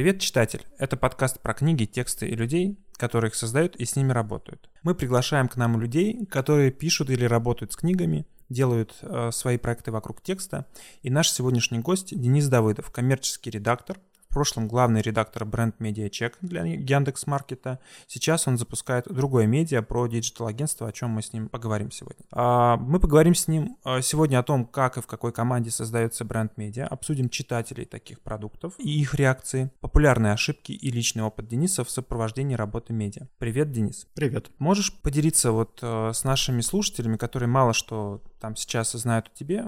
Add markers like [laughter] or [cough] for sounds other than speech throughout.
Привет, читатель! Это подкаст про книги, тексты и людей, которые их создают и с ними работают. Мы приглашаем к нам людей, которые пишут или работают с книгами, делают э, свои проекты вокруг текста. И наш сегодняшний гость Денис Давыдов, коммерческий редактор, в прошлом главный редактор бренд-медиа Чек для Яндекс Маркета. Сейчас он запускает другое медиа про digital-агентство, о чем мы с ним поговорим сегодня. А, мы поговорим с ним а, сегодня о том, как и в какой команде создается бренд медиа, обсудим читателей таких продуктов и их реакции, популярные ошибки и личный опыт Дениса в сопровождении работы медиа. Привет, Денис. Привет. Можешь поделиться вот а, с нашими слушателями, которые мало что там сейчас знают о тебе,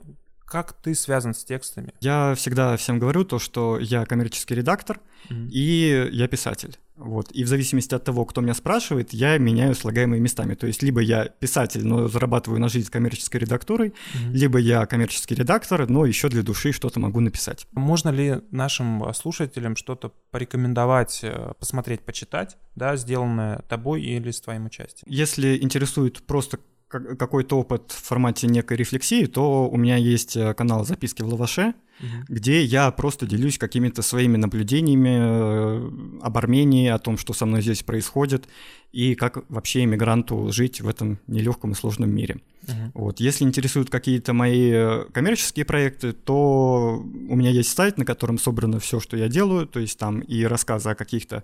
как ты связан с текстами? Я всегда всем говорю то, что я коммерческий редактор mm-hmm. и я писатель. Вот. И в зависимости от того, кто меня спрашивает, я меняю слагаемые местами. То есть либо я писатель, но зарабатываю на жизнь коммерческой редактурой, mm-hmm. либо я коммерческий редактор, но еще для души что-то могу написать. Можно ли нашим слушателям что-то порекомендовать, э, посмотреть, почитать, да, сделанное тобой или с твоим участием? Если интересует просто какой-то опыт в формате некой рефлексии, то у меня есть э, канал «Записки в лаваше», угу. где я просто делюсь какими-то своими наблюдениями э, об Армении, о том, что со мной здесь происходит, и как вообще иммигранту жить в этом нелегком и сложном мире. Uh-huh. Вот. Если интересуют какие-то мои э, коммерческие проекты, то у меня есть сайт, на котором собрано все, что я делаю, то есть там и рассказы о каких-то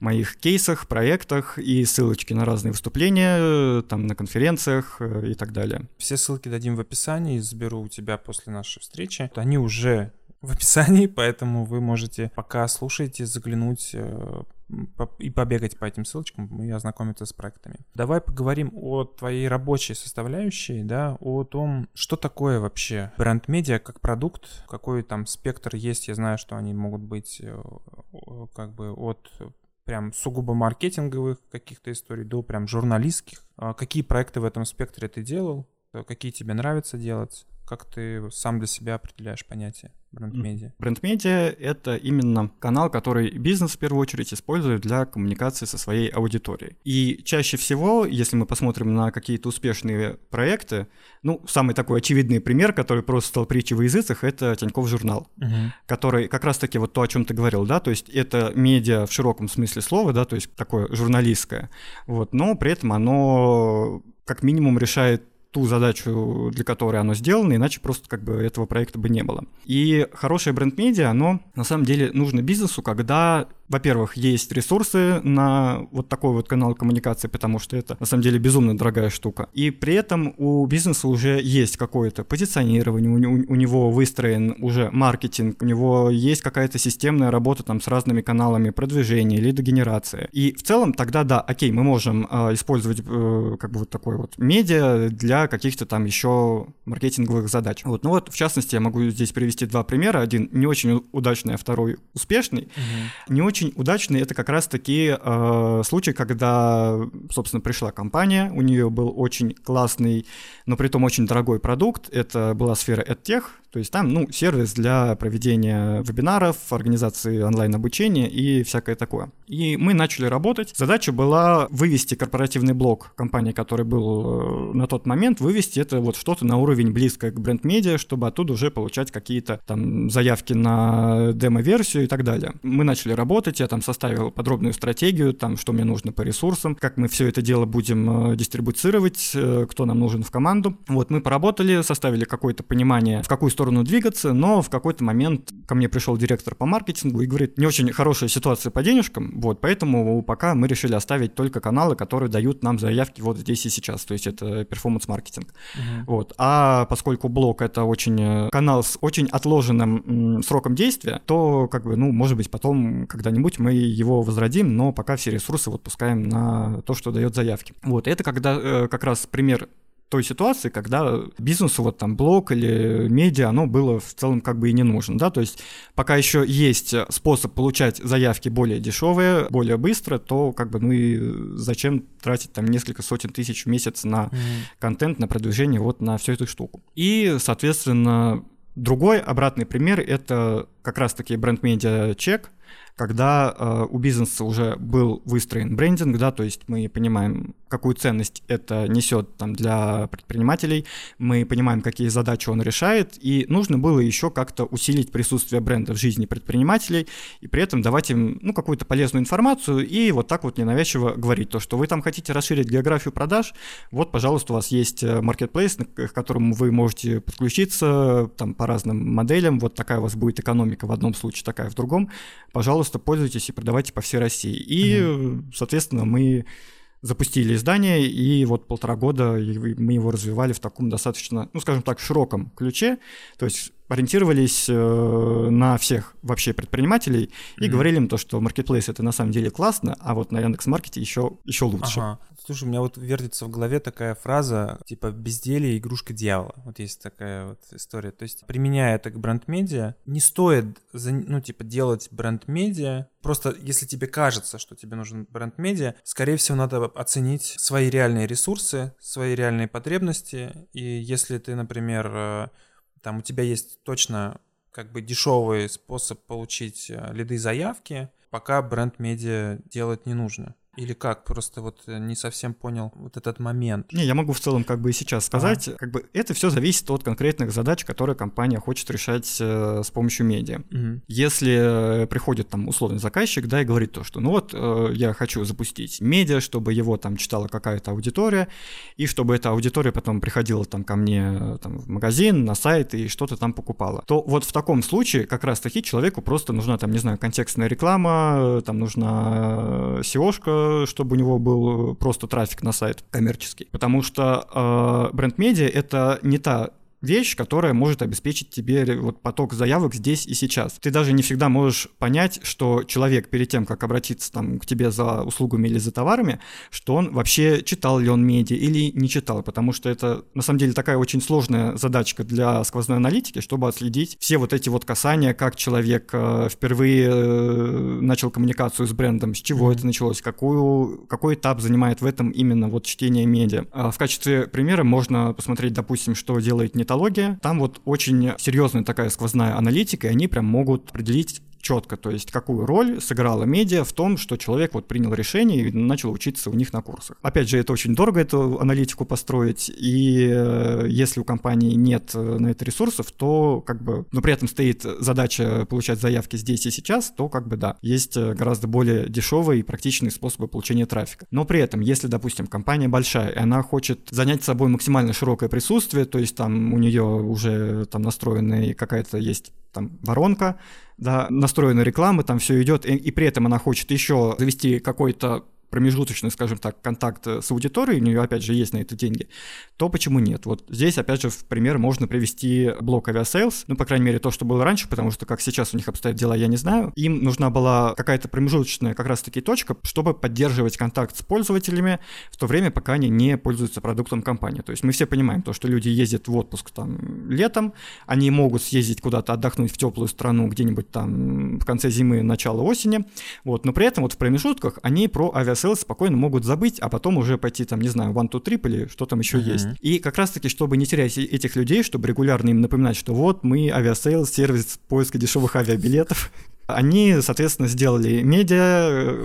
моих кейсах, проектах, и ссылочки на разные выступления, э, там на конференциях э, и так далее. Все ссылки дадим в описании, заберу у тебя после нашей встречи. Они уже в описании, [laughs] поэтому вы можете, пока слушаете, заглянуть и побегать по этим ссылочкам и ознакомиться с проектами. Давай поговорим о твоей рабочей составляющей, да, о том, что такое вообще бренд-медиа как продукт, какой там спектр есть. Я знаю, что они могут быть э, как бы от прям сугубо маркетинговых каких-то историй до прям журналистских. А какие проекты в этом спектре ты делал? Какие тебе нравится делать? Как ты сам для себя определяешь понятие? Бренд-медиа? Бренд-медиа — это именно канал, который бизнес в первую очередь использует для коммуникации со своей аудиторией. И чаще всего, если мы посмотрим на какие-то успешные проекты, ну, самый такой очевидный пример, который просто стал притчей в языцах, это Тинькофф журнал, угу. который как раз-таки вот то, о чем ты говорил, да, то есть это медиа в широком смысле слова, да, то есть такое журналистское, вот, но при этом оно как минимум решает ту задачу, для которой оно сделано, иначе просто как бы этого проекта бы не было. И хорошее бренд-медиа, оно на самом деле нужно бизнесу, когда во-первых, есть ресурсы на вот такой вот канал коммуникации, потому что это на самом деле безумно дорогая штука. И при этом у бизнеса уже есть какое-то позиционирование, у, у, у него выстроен уже маркетинг, у него есть какая-то системная работа там с разными каналами продвижения, лидогенерации. И в целом тогда да, окей, мы можем э, использовать э, как бы вот такой вот медиа для каких-то там еще маркетинговых задач. Вот, ну вот в частности я могу здесь привести два примера. Один не очень удачный, а второй успешный. Угу. Не очень очень удачный это как раз-таки э, случай, когда, собственно, пришла компания, у нее был очень классный, но при этом очень дорогой продукт, это была сфера EdTech, то есть там, ну, сервис для проведения вебинаров, организации онлайн-обучения и всякое такое. И мы начали работать. Задача была вывести корпоративный блок компании, который был э, на тот момент, вывести это вот что-то на уровень близкое к бренд-медиа, чтобы оттуда уже получать какие-то там заявки на демо-версию и так далее. Мы начали работать, я там составил подробную стратегию, там, что мне нужно по ресурсам, как мы все это дело будем э, дистрибуцировать, э, кто нам нужен в команду. Вот мы поработали, составили какое-то понимание, в какую сторону сторону двигаться, но в какой-то момент ко мне пришел директор по маркетингу и говорит, не очень хорошая ситуация по денежкам, вот, поэтому пока мы решили оставить только каналы, которые дают нам заявки вот здесь и сейчас, то есть это перформанс-маркетинг. Uh-huh. Вот. А поскольку блог это очень э, канал с очень отложенным сроком действия, то как бы, ну, может быть, потом когда-нибудь мы его возродим, но пока все ресурсы вот пускаем на то, что дает заявки. Вот, это когда э, как раз пример той ситуации, когда бизнесу вот там блог или медиа, оно было в целом как бы и не нужно, да, то есть пока еще есть способ получать заявки более дешевые, более быстро, то как бы ну и зачем тратить там несколько сотен тысяч в месяц на mm-hmm. контент, на продвижение вот на всю эту штуку. И, соответственно, другой обратный пример — это как раз-таки бренд-медиа чек, когда э, у бизнеса уже был выстроен брендинг, да, то есть мы понимаем, какую ценность это несет там, для предпринимателей, мы понимаем, какие задачи он решает, и нужно было еще как-то усилить присутствие бренда в жизни предпринимателей, и при этом давать им ну, какую-то полезную информацию, и вот так вот ненавязчиво говорить то, что вы там хотите расширить географию продаж, вот, пожалуйста, у вас есть маркетплейс, к которому вы можете подключиться там, по разным моделям, вот такая у вас будет экономика в одном случае, такая в другом, пожалуйста, пользуйтесь и продавайте по всей России. И, угу. соответственно, мы запустили издание, и вот полтора года мы его развивали в таком достаточно, ну, скажем так, широком ключе. То есть ориентировались э, на всех вообще предпринимателей и mm-hmm. говорили им то, что маркетплейс это на самом деле классно, а вот на Яндекс.Маркете еще, еще лучше. Ага. Слушай, у меня вот вертится в голове такая фраза, типа «безделие – игрушка дьявола». Вот есть такая вот история. То есть, применяя это к бренд-медиа, не стоит, ну, типа, делать бренд-медиа. Просто если тебе кажется, что тебе нужен бренд-медиа, скорее всего, надо оценить свои реальные ресурсы, свои реальные потребности. И если ты, например, э, там у тебя есть точно как бы дешевый способ получить э, лиды заявки, пока бренд-медиа делать не нужно. Или как? Просто вот э, не совсем понял вот этот момент. Не, я могу в целом как бы и сейчас сказать, ага. как бы это все зависит от конкретных задач, которые компания хочет решать э, с помощью медиа. Угу. Если э, приходит там условный заказчик, да, и говорит то, что ну вот э, я хочу запустить медиа, чтобы его там читала какая-то аудитория, и чтобы эта аудитория потом приходила там ко мне э, там, в магазин, на сайт и что-то там покупала, то вот в таком случае как раз-таки человеку просто нужна там, не знаю, контекстная реклама, там нужна SEO-шка, чтобы у него был просто трафик на сайт коммерческий. Потому что э, бренд-медиа — это не та вещь, которая может обеспечить тебе вот поток заявок здесь и сейчас. Ты даже не всегда можешь понять, что человек перед тем, как обратиться там к тебе за услугами или за товарами, что он вообще читал ли он медиа или не читал, потому что это на самом деле такая очень сложная задачка для сквозной аналитики, чтобы отследить все вот эти вот касания, как человек э, впервые э, начал коммуникацию с брендом, с чего mm-hmm. это началось, какую, какой этап занимает в этом именно вот чтение медиа. А в качестве примера можно посмотреть, допустим, что делает не методология. Там вот очень серьезная такая сквозная аналитика, и они прям могут определить четко, то есть какую роль сыграла медиа в том, что человек вот принял решение и начал учиться у них на курсах. Опять же, это очень дорого, эту аналитику построить, и э, если у компании нет э, на это ресурсов, то как бы, но при этом стоит задача получать заявки здесь и сейчас, то как бы да, есть э, гораздо более дешевые и практичные способы получения трафика. Но при этом, если, допустим, компания большая, и она хочет занять собой максимально широкое присутствие, то есть там у нее уже там настроена какая-то есть там воронка, да, настроена реклама, там все идет, и, и при этом она хочет еще завести какой-то промежуточный, скажем так, контакт с аудиторией, у нее, опять же, есть на это деньги, то почему нет? Вот здесь, опять же, в пример можно привести блог Aviasales, ну, по крайней мере, то, что было раньше, потому что как сейчас у них обстоят дела, я не знаю. Им нужна была какая-то промежуточная как раз-таки точка, чтобы поддерживать контакт с пользователями в то время, пока они не пользуются продуктом компании. То есть мы все понимаем то, что люди ездят в отпуск там летом, они могут съездить куда-то отдохнуть в теплую страну где-нибудь там в конце зимы, начало осени, вот, но при этом вот в промежутках они про Aviasales спокойно могут забыть, а потом уже пойти там, не знаю, OneTwoTrip или что там еще uh-huh. есть. И как раз-таки, чтобы не терять этих людей, чтобы регулярно им напоминать, что вот мы Aviasales, сервис поиска дешевых авиабилетов, [laughs] они, соответственно, сделали медиа,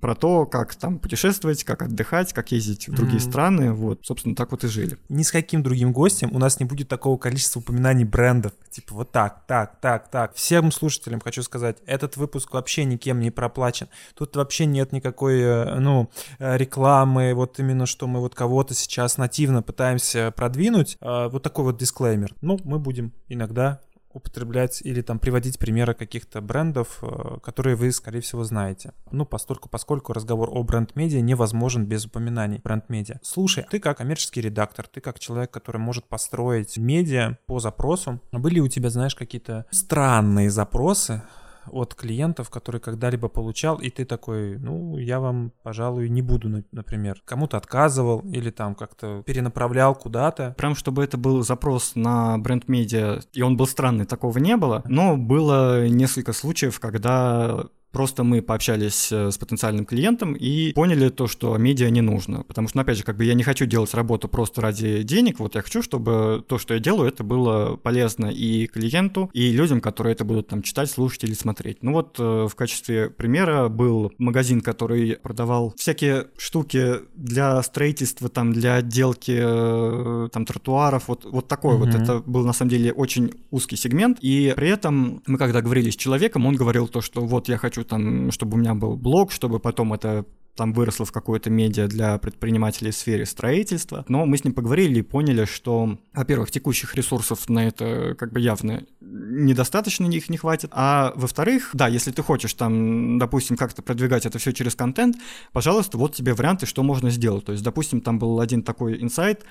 про то, как там путешествовать, как отдыхать, как ездить в другие mm. страны. Вот, собственно, так вот и жили. Ни с каким другим гостем у нас не будет такого количества упоминаний брендов. Типа вот так, так, так, так. Всем слушателям хочу сказать, этот выпуск вообще никем не проплачен. Тут вообще нет никакой, э, ну, э, рекламы, вот именно что мы вот кого-то сейчас нативно пытаемся продвинуть. Э, вот такой вот дисклеймер. Ну, мы будем иногда употреблять или там приводить примеры каких-то брендов, э, которые вы, скорее всего, знаете. Ну, постольку, поскольку разговор о бренд-медиа невозможен без упоминаний бренд-медиа. Слушай, ты как коммерческий редактор, ты как человек, который может построить медиа по запросу, были у тебя, знаешь, какие-то странные запросы, от клиентов, которые когда-либо получал, и ты такой, ну, я вам, пожалуй, не буду, например. Кому-то отказывал или там как-то перенаправлял куда-то. Прям чтобы это был запрос на бренд-медиа, и он был странный, такого не было, но было несколько случаев, когда Просто мы пообщались э, с потенциальным клиентом и поняли то, что медиа не нужно. Потому что, ну, опять же, как бы я не хочу делать работу просто ради денег. Вот я хочу, чтобы то, что я делаю, это было полезно и клиенту, и людям, которые это будут там читать, слушать или смотреть. Ну вот э, в качестве примера был магазин, который продавал всякие штуки для строительства, там, для отделки э, там тротуаров, вот, вот такой mm-hmm. вот. Это был на самом деле очень узкий сегмент. И при этом мы когда говорили с человеком, он говорил то, что вот я хочу хочу там, чтобы у меня был блог, чтобы потом это там выросло в какое-то медиа для предпринимателей в сфере строительства. Но мы с ним поговорили и поняли, что, во-первых, текущих ресурсов на это как бы явно недостаточно их не хватит. А во-вторых, да, если ты хочешь там, допустим, как-то продвигать это все через контент, пожалуйста, вот тебе варианты, что можно сделать. То есть, допустим, там был один такой инсайт,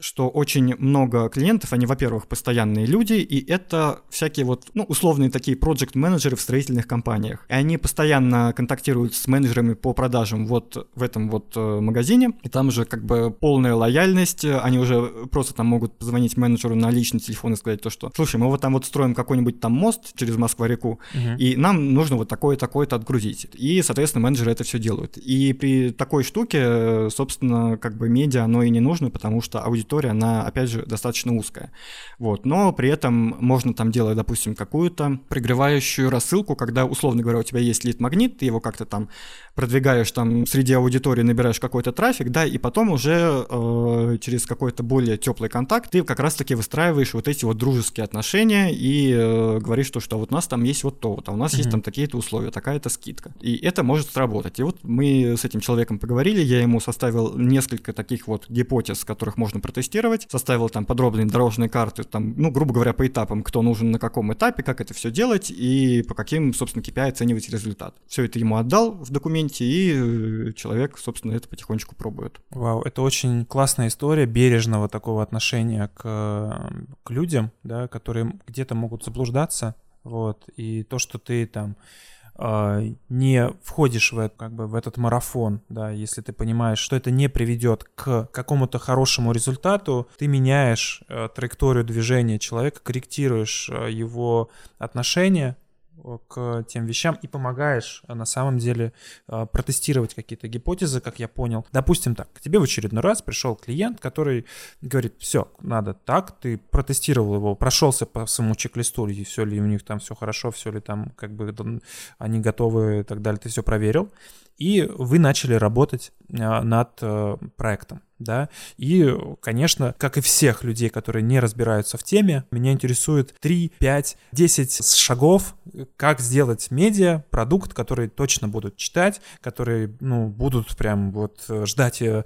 что очень много клиентов, они, во-первых, постоянные люди, и это всякие вот, ну, условные такие проект-менеджеры в строительных компаниях. И они постоянно контактируют с менеджерами по продажам вот в этом вот э, магазине, и там же как бы полная лояльность, они уже просто там могут позвонить менеджеру на личный телефон и сказать то, что, слушай, мы вот там вот строим какой-нибудь там мост через Москва-реку, uh-huh. и нам нужно вот такое-такое-то отгрузить. И, соответственно, менеджеры это все делают. И при такой штуке, собственно, как бы медиа, оно и не нужно, потому что аудитория аудитория, она, опять же, достаточно узкая. Вот. Но при этом можно там делать, допустим, какую-то пригревающую рассылку, когда, условно говоря, у тебя есть лид-магнит, ты его как-то там продвигаешь там среди аудитории, набираешь какой-то трафик, да, и потом уже э, через какой-то более теплый контакт ты как раз-таки выстраиваешь вот эти вот дружеские отношения и э, говоришь то, что вот у нас там есть вот то, вот, а у нас mm-hmm. есть там такие-то условия, такая-то скидка. И это может сработать. И вот мы с этим человеком поговорили, я ему составил несколько таких вот гипотез, которых можно протестировать, составил там подробные дорожные карты, там, ну, грубо говоря, по этапам, кто нужен на каком этапе, как это все делать и по каким, собственно, KPI оценивать результат. Все это ему отдал в документе, моменте, и э, человек, собственно, это потихонечку пробует. Вау, это очень классная история бережного такого отношения к, к людям, да, которые где-то могут заблуждаться, вот, и то, что ты там а, не входишь в, как бы, в этот марафон, да, если ты понимаешь, что это не приведет к какому-то хорошему результату, ты меняешь э, траекторию движения человека, корректируешь э, его отношения к тем вещам и помогаешь э, на самом деле э, протестировать какие-то гипотезы, как я понял. Допустим так, к тебе в очередной раз пришел клиент, который говорит, все, надо так, ты протестировал его, прошелся по своему чек-листу, и все ли у них там все хорошо, все ли там как бы они готовы и так далее, ты все проверил, и вы начали работать э, над проектом да, и, конечно, как и всех людей, которые не разбираются в теме, меня интересует 3, 5, 10 шагов, как сделать медиа, продукт, который точно будут читать, которые, ну, будут прям вот ждать э,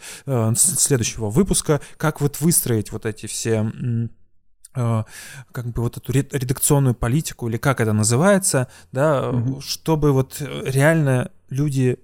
следующего выпуска, как вот выстроить вот эти все э, как бы вот эту редакционную политику или как это называется, да, mm-hmm. чтобы вот реально люди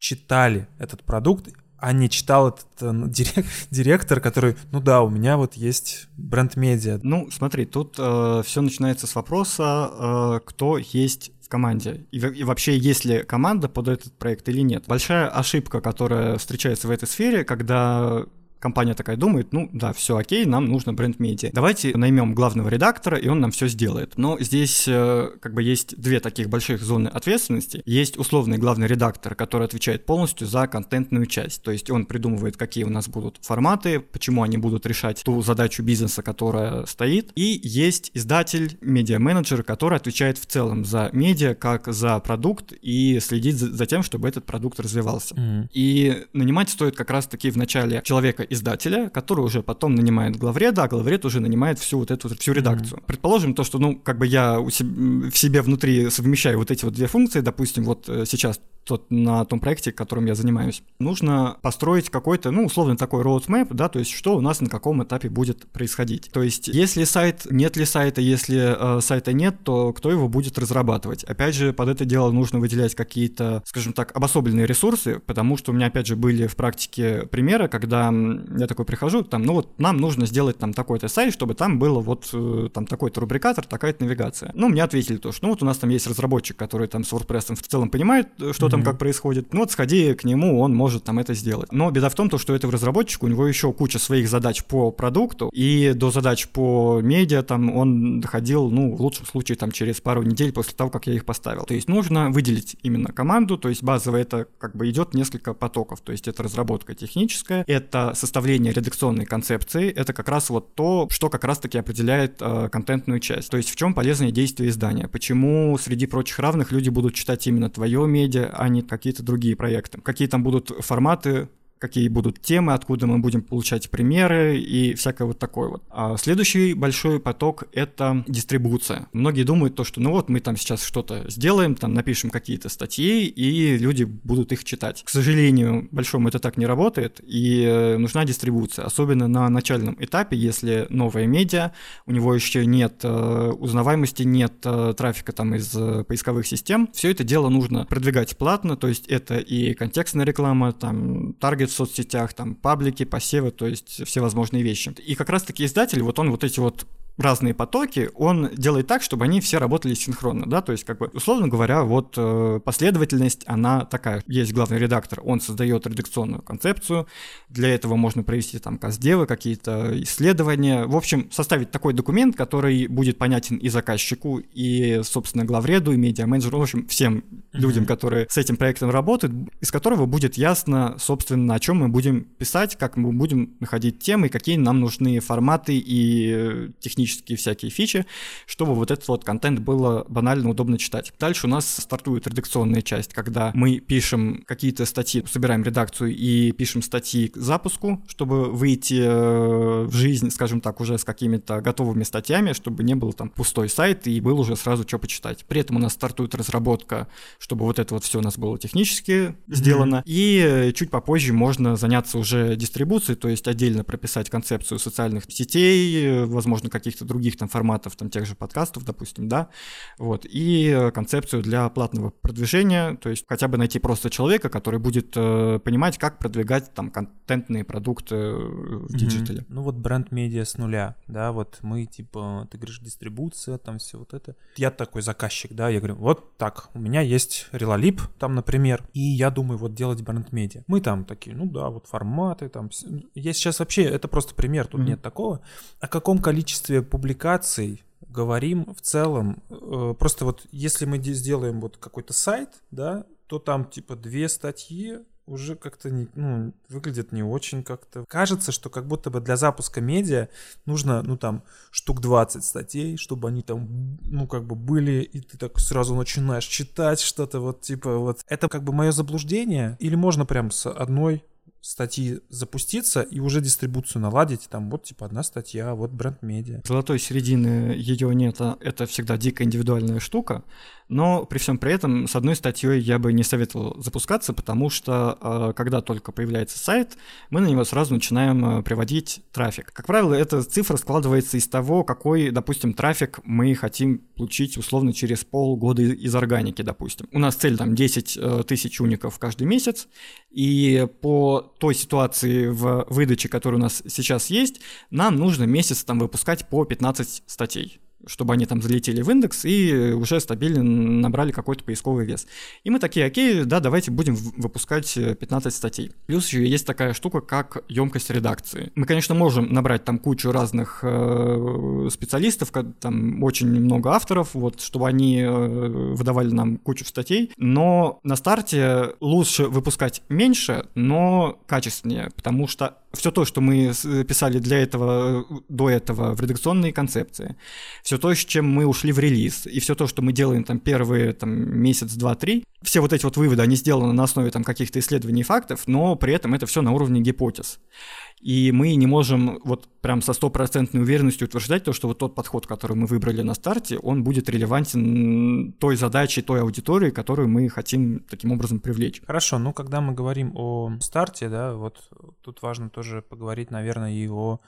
читали этот продукт, а не читал этот э, ну, [laughs] дирек, директор, который, ну да, у меня вот есть бренд-медиа. Ну, смотри, тут э, все начинается с вопроса, э, кто есть в команде. И, и вообще, есть ли команда под этот проект или нет. Большая ошибка, которая встречается в этой сфере, когда компания такая думает, ну да, все окей, нам нужно бренд-медиа. Давайте наймем главного редактора, и он нам все сделает. Но здесь э, как бы есть две таких больших зоны ответственности. Есть условный главный редактор, который отвечает полностью за контентную часть. То есть он придумывает, какие у нас будут форматы, почему они будут решать ту задачу бизнеса, которая стоит. И есть издатель, медиа-менеджер, который отвечает в целом за медиа, как за продукт, и следит за, за тем, чтобы этот продукт развивался. Mm. И нанимать стоит как раз-таки в начале человека издателя, который уже потом нанимает главреда, а главред уже нанимает всю вот эту всю редакцию. Mm-hmm. Предположим то, что, ну, как бы я у себя, в себе внутри совмещаю вот эти вот две функции, допустим, вот э, сейчас тот, на том проекте, которым я занимаюсь, нужно построить какой-то, ну, условно такой roadmap, да, то есть что у нас на каком этапе будет происходить. То есть если сайт, нет ли сайта, если э, сайта нет, то кто его будет разрабатывать? Опять же, под это дело нужно выделять какие-то, скажем так, обособленные ресурсы, потому что у меня, опять же, были в практике примеры, когда я такой прихожу, там, ну вот нам нужно сделать там такой-то сайт, чтобы там было вот э, там такой-то рубрикатор, такая-то навигация. Ну, мне ответили то, что ну вот у нас там есть разработчик, который там с WordPress в целом понимает, э, что. Там как происходит. Ну вот сходи к нему, он может там это сделать. Но беда в том, то, что этого разработчика, у него еще куча своих задач по продукту, и до задач по медиа там он доходил, ну, в лучшем случае, там через пару недель после того, как я их поставил. То есть нужно выделить именно команду, то есть базово это как бы идет несколько потоков, то есть это разработка техническая, это составление редакционной концепции, это как раз вот то, что как раз-таки определяет э, контентную часть. То есть в чем полезные действия издания, почему среди прочих равных люди будут читать именно твое медиа, а не какие-то другие проекты, какие там будут форматы какие будут темы, откуда мы будем получать примеры и всякое вот такое вот. А следующий большой поток — это дистрибуция. Многие думают то, что ну вот мы там сейчас что-то сделаем, там напишем какие-то статьи, и люди будут их читать. К сожалению, большому это так не работает, и э, нужна дистрибуция, особенно на начальном этапе, если новая медиа, у него еще нет э, узнаваемости, нет э, трафика там из поисковых систем, все это дело нужно продвигать платно, то есть это и контекстная реклама, там таргет в соцсетях, там, паблики, посевы, то есть все возможные вещи. И как раз-таки издатель, вот он вот эти вот разные потоки, он делает так, чтобы они все работали синхронно, да, то есть, как бы, условно говоря, вот э, последовательность, она такая. Есть главный редактор, он создает редакционную концепцию, для этого можно провести там каздевы, какие-то исследования, в общем, составить такой документ, который будет понятен и заказчику, и, собственно, главреду, и медиа-менеджеру, в общем, всем mm-hmm. людям, которые с этим проектом работают, из которого будет ясно, собственно, о чем мы будем писать, как мы будем находить темы, какие нам нужны форматы и технические технические всякие фичи, чтобы вот этот вот контент было банально удобно читать. Дальше у нас стартует редакционная часть, когда мы пишем какие-то статьи, собираем редакцию и пишем статьи к запуску, чтобы выйти э, в жизнь, скажем так, уже с какими-то готовыми статьями, чтобы не был там пустой сайт и был уже сразу что почитать. При этом у нас стартует разработка, чтобы вот это вот все у нас было технически mm-hmm. сделано. И чуть попозже можно заняться уже дистрибуцией, то есть отдельно прописать концепцию социальных сетей, возможно, каких-то каких-то других там форматов, там тех же подкастов, допустим, да, вот, и концепцию для платного продвижения, то есть хотя бы найти просто человека, который будет э, понимать, как продвигать там контентные продукты в digital е. Mm-hmm. Ну вот бренд-медиа с нуля, да, вот мы типа, ты говоришь, дистрибуция, там все вот это. Я такой заказчик, да, я говорю, вот так, у меня есть Релалип, там, например, и я думаю, вот делать бренд-медиа. Мы там такие, ну да, вот форматы, там, я сейчас вообще, это просто пример, тут mm-hmm. нет такого. О каком количестве публикаций говорим в целом. Э, просто вот если мы сделаем вот какой-то сайт, да, то там типа две статьи уже как-то не, ну, выглядит не очень как-то. Кажется, что как будто бы для запуска медиа нужно, ну, там, штук 20 статей, чтобы они там, ну, как бы были, и ты так сразу начинаешь читать что-то вот, типа, вот. Это как бы мое заблуждение? Или можно прям с одной статьи запуститься и уже дистрибуцию наладить. Там вот типа одна статья, вот бренд-медиа. Золотой середины ее нет, а это всегда дико индивидуальная штука. Но при всем при этом с одной статьей я бы не советовал запускаться, потому что э, когда только появляется сайт, мы на него сразу начинаем э, приводить трафик. Как правило, эта цифра складывается из того, какой, допустим, трафик мы хотим получить условно через полгода из органики, допустим. У нас цель там 10 э, тысяч уников каждый месяц, и по той ситуации в выдаче, которая у нас сейчас есть, нам нужно месяц там выпускать по 15 статей чтобы они там залетели в индекс и уже стабильно набрали какой-то поисковый вес. И мы такие, окей, да, давайте будем выпускать 15 э, статей. Плюс еще есть такая штука, как емкость редакции. Мы, конечно, можем набрать там кучу разных э, специалистов, там очень много авторов, вот, чтобы они э, выдавали нам кучу статей, но на старте лучше выпускать меньше, но качественнее, потому что все то, что мы писали для этого, до этого в редакционной концепции, все то, с чем мы ушли в релиз, и все то, что мы делаем там первые там, месяц, два, три, все вот эти вот выводы, они сделаны на основе там каких-то исследований и фактов, но при этом это все на уровне гипотез. И мы не можем вот прям со стопроцентной уверенностью утверждать то, что вот тот подход, который мы выбрали на старте, он будет релевантен той задаче, той аудитории, которую мы хотим таким образом привлечь. Хорошо, ну когда мы говорим о старте, да, вот тут важно тоже поговорить, наверное, и о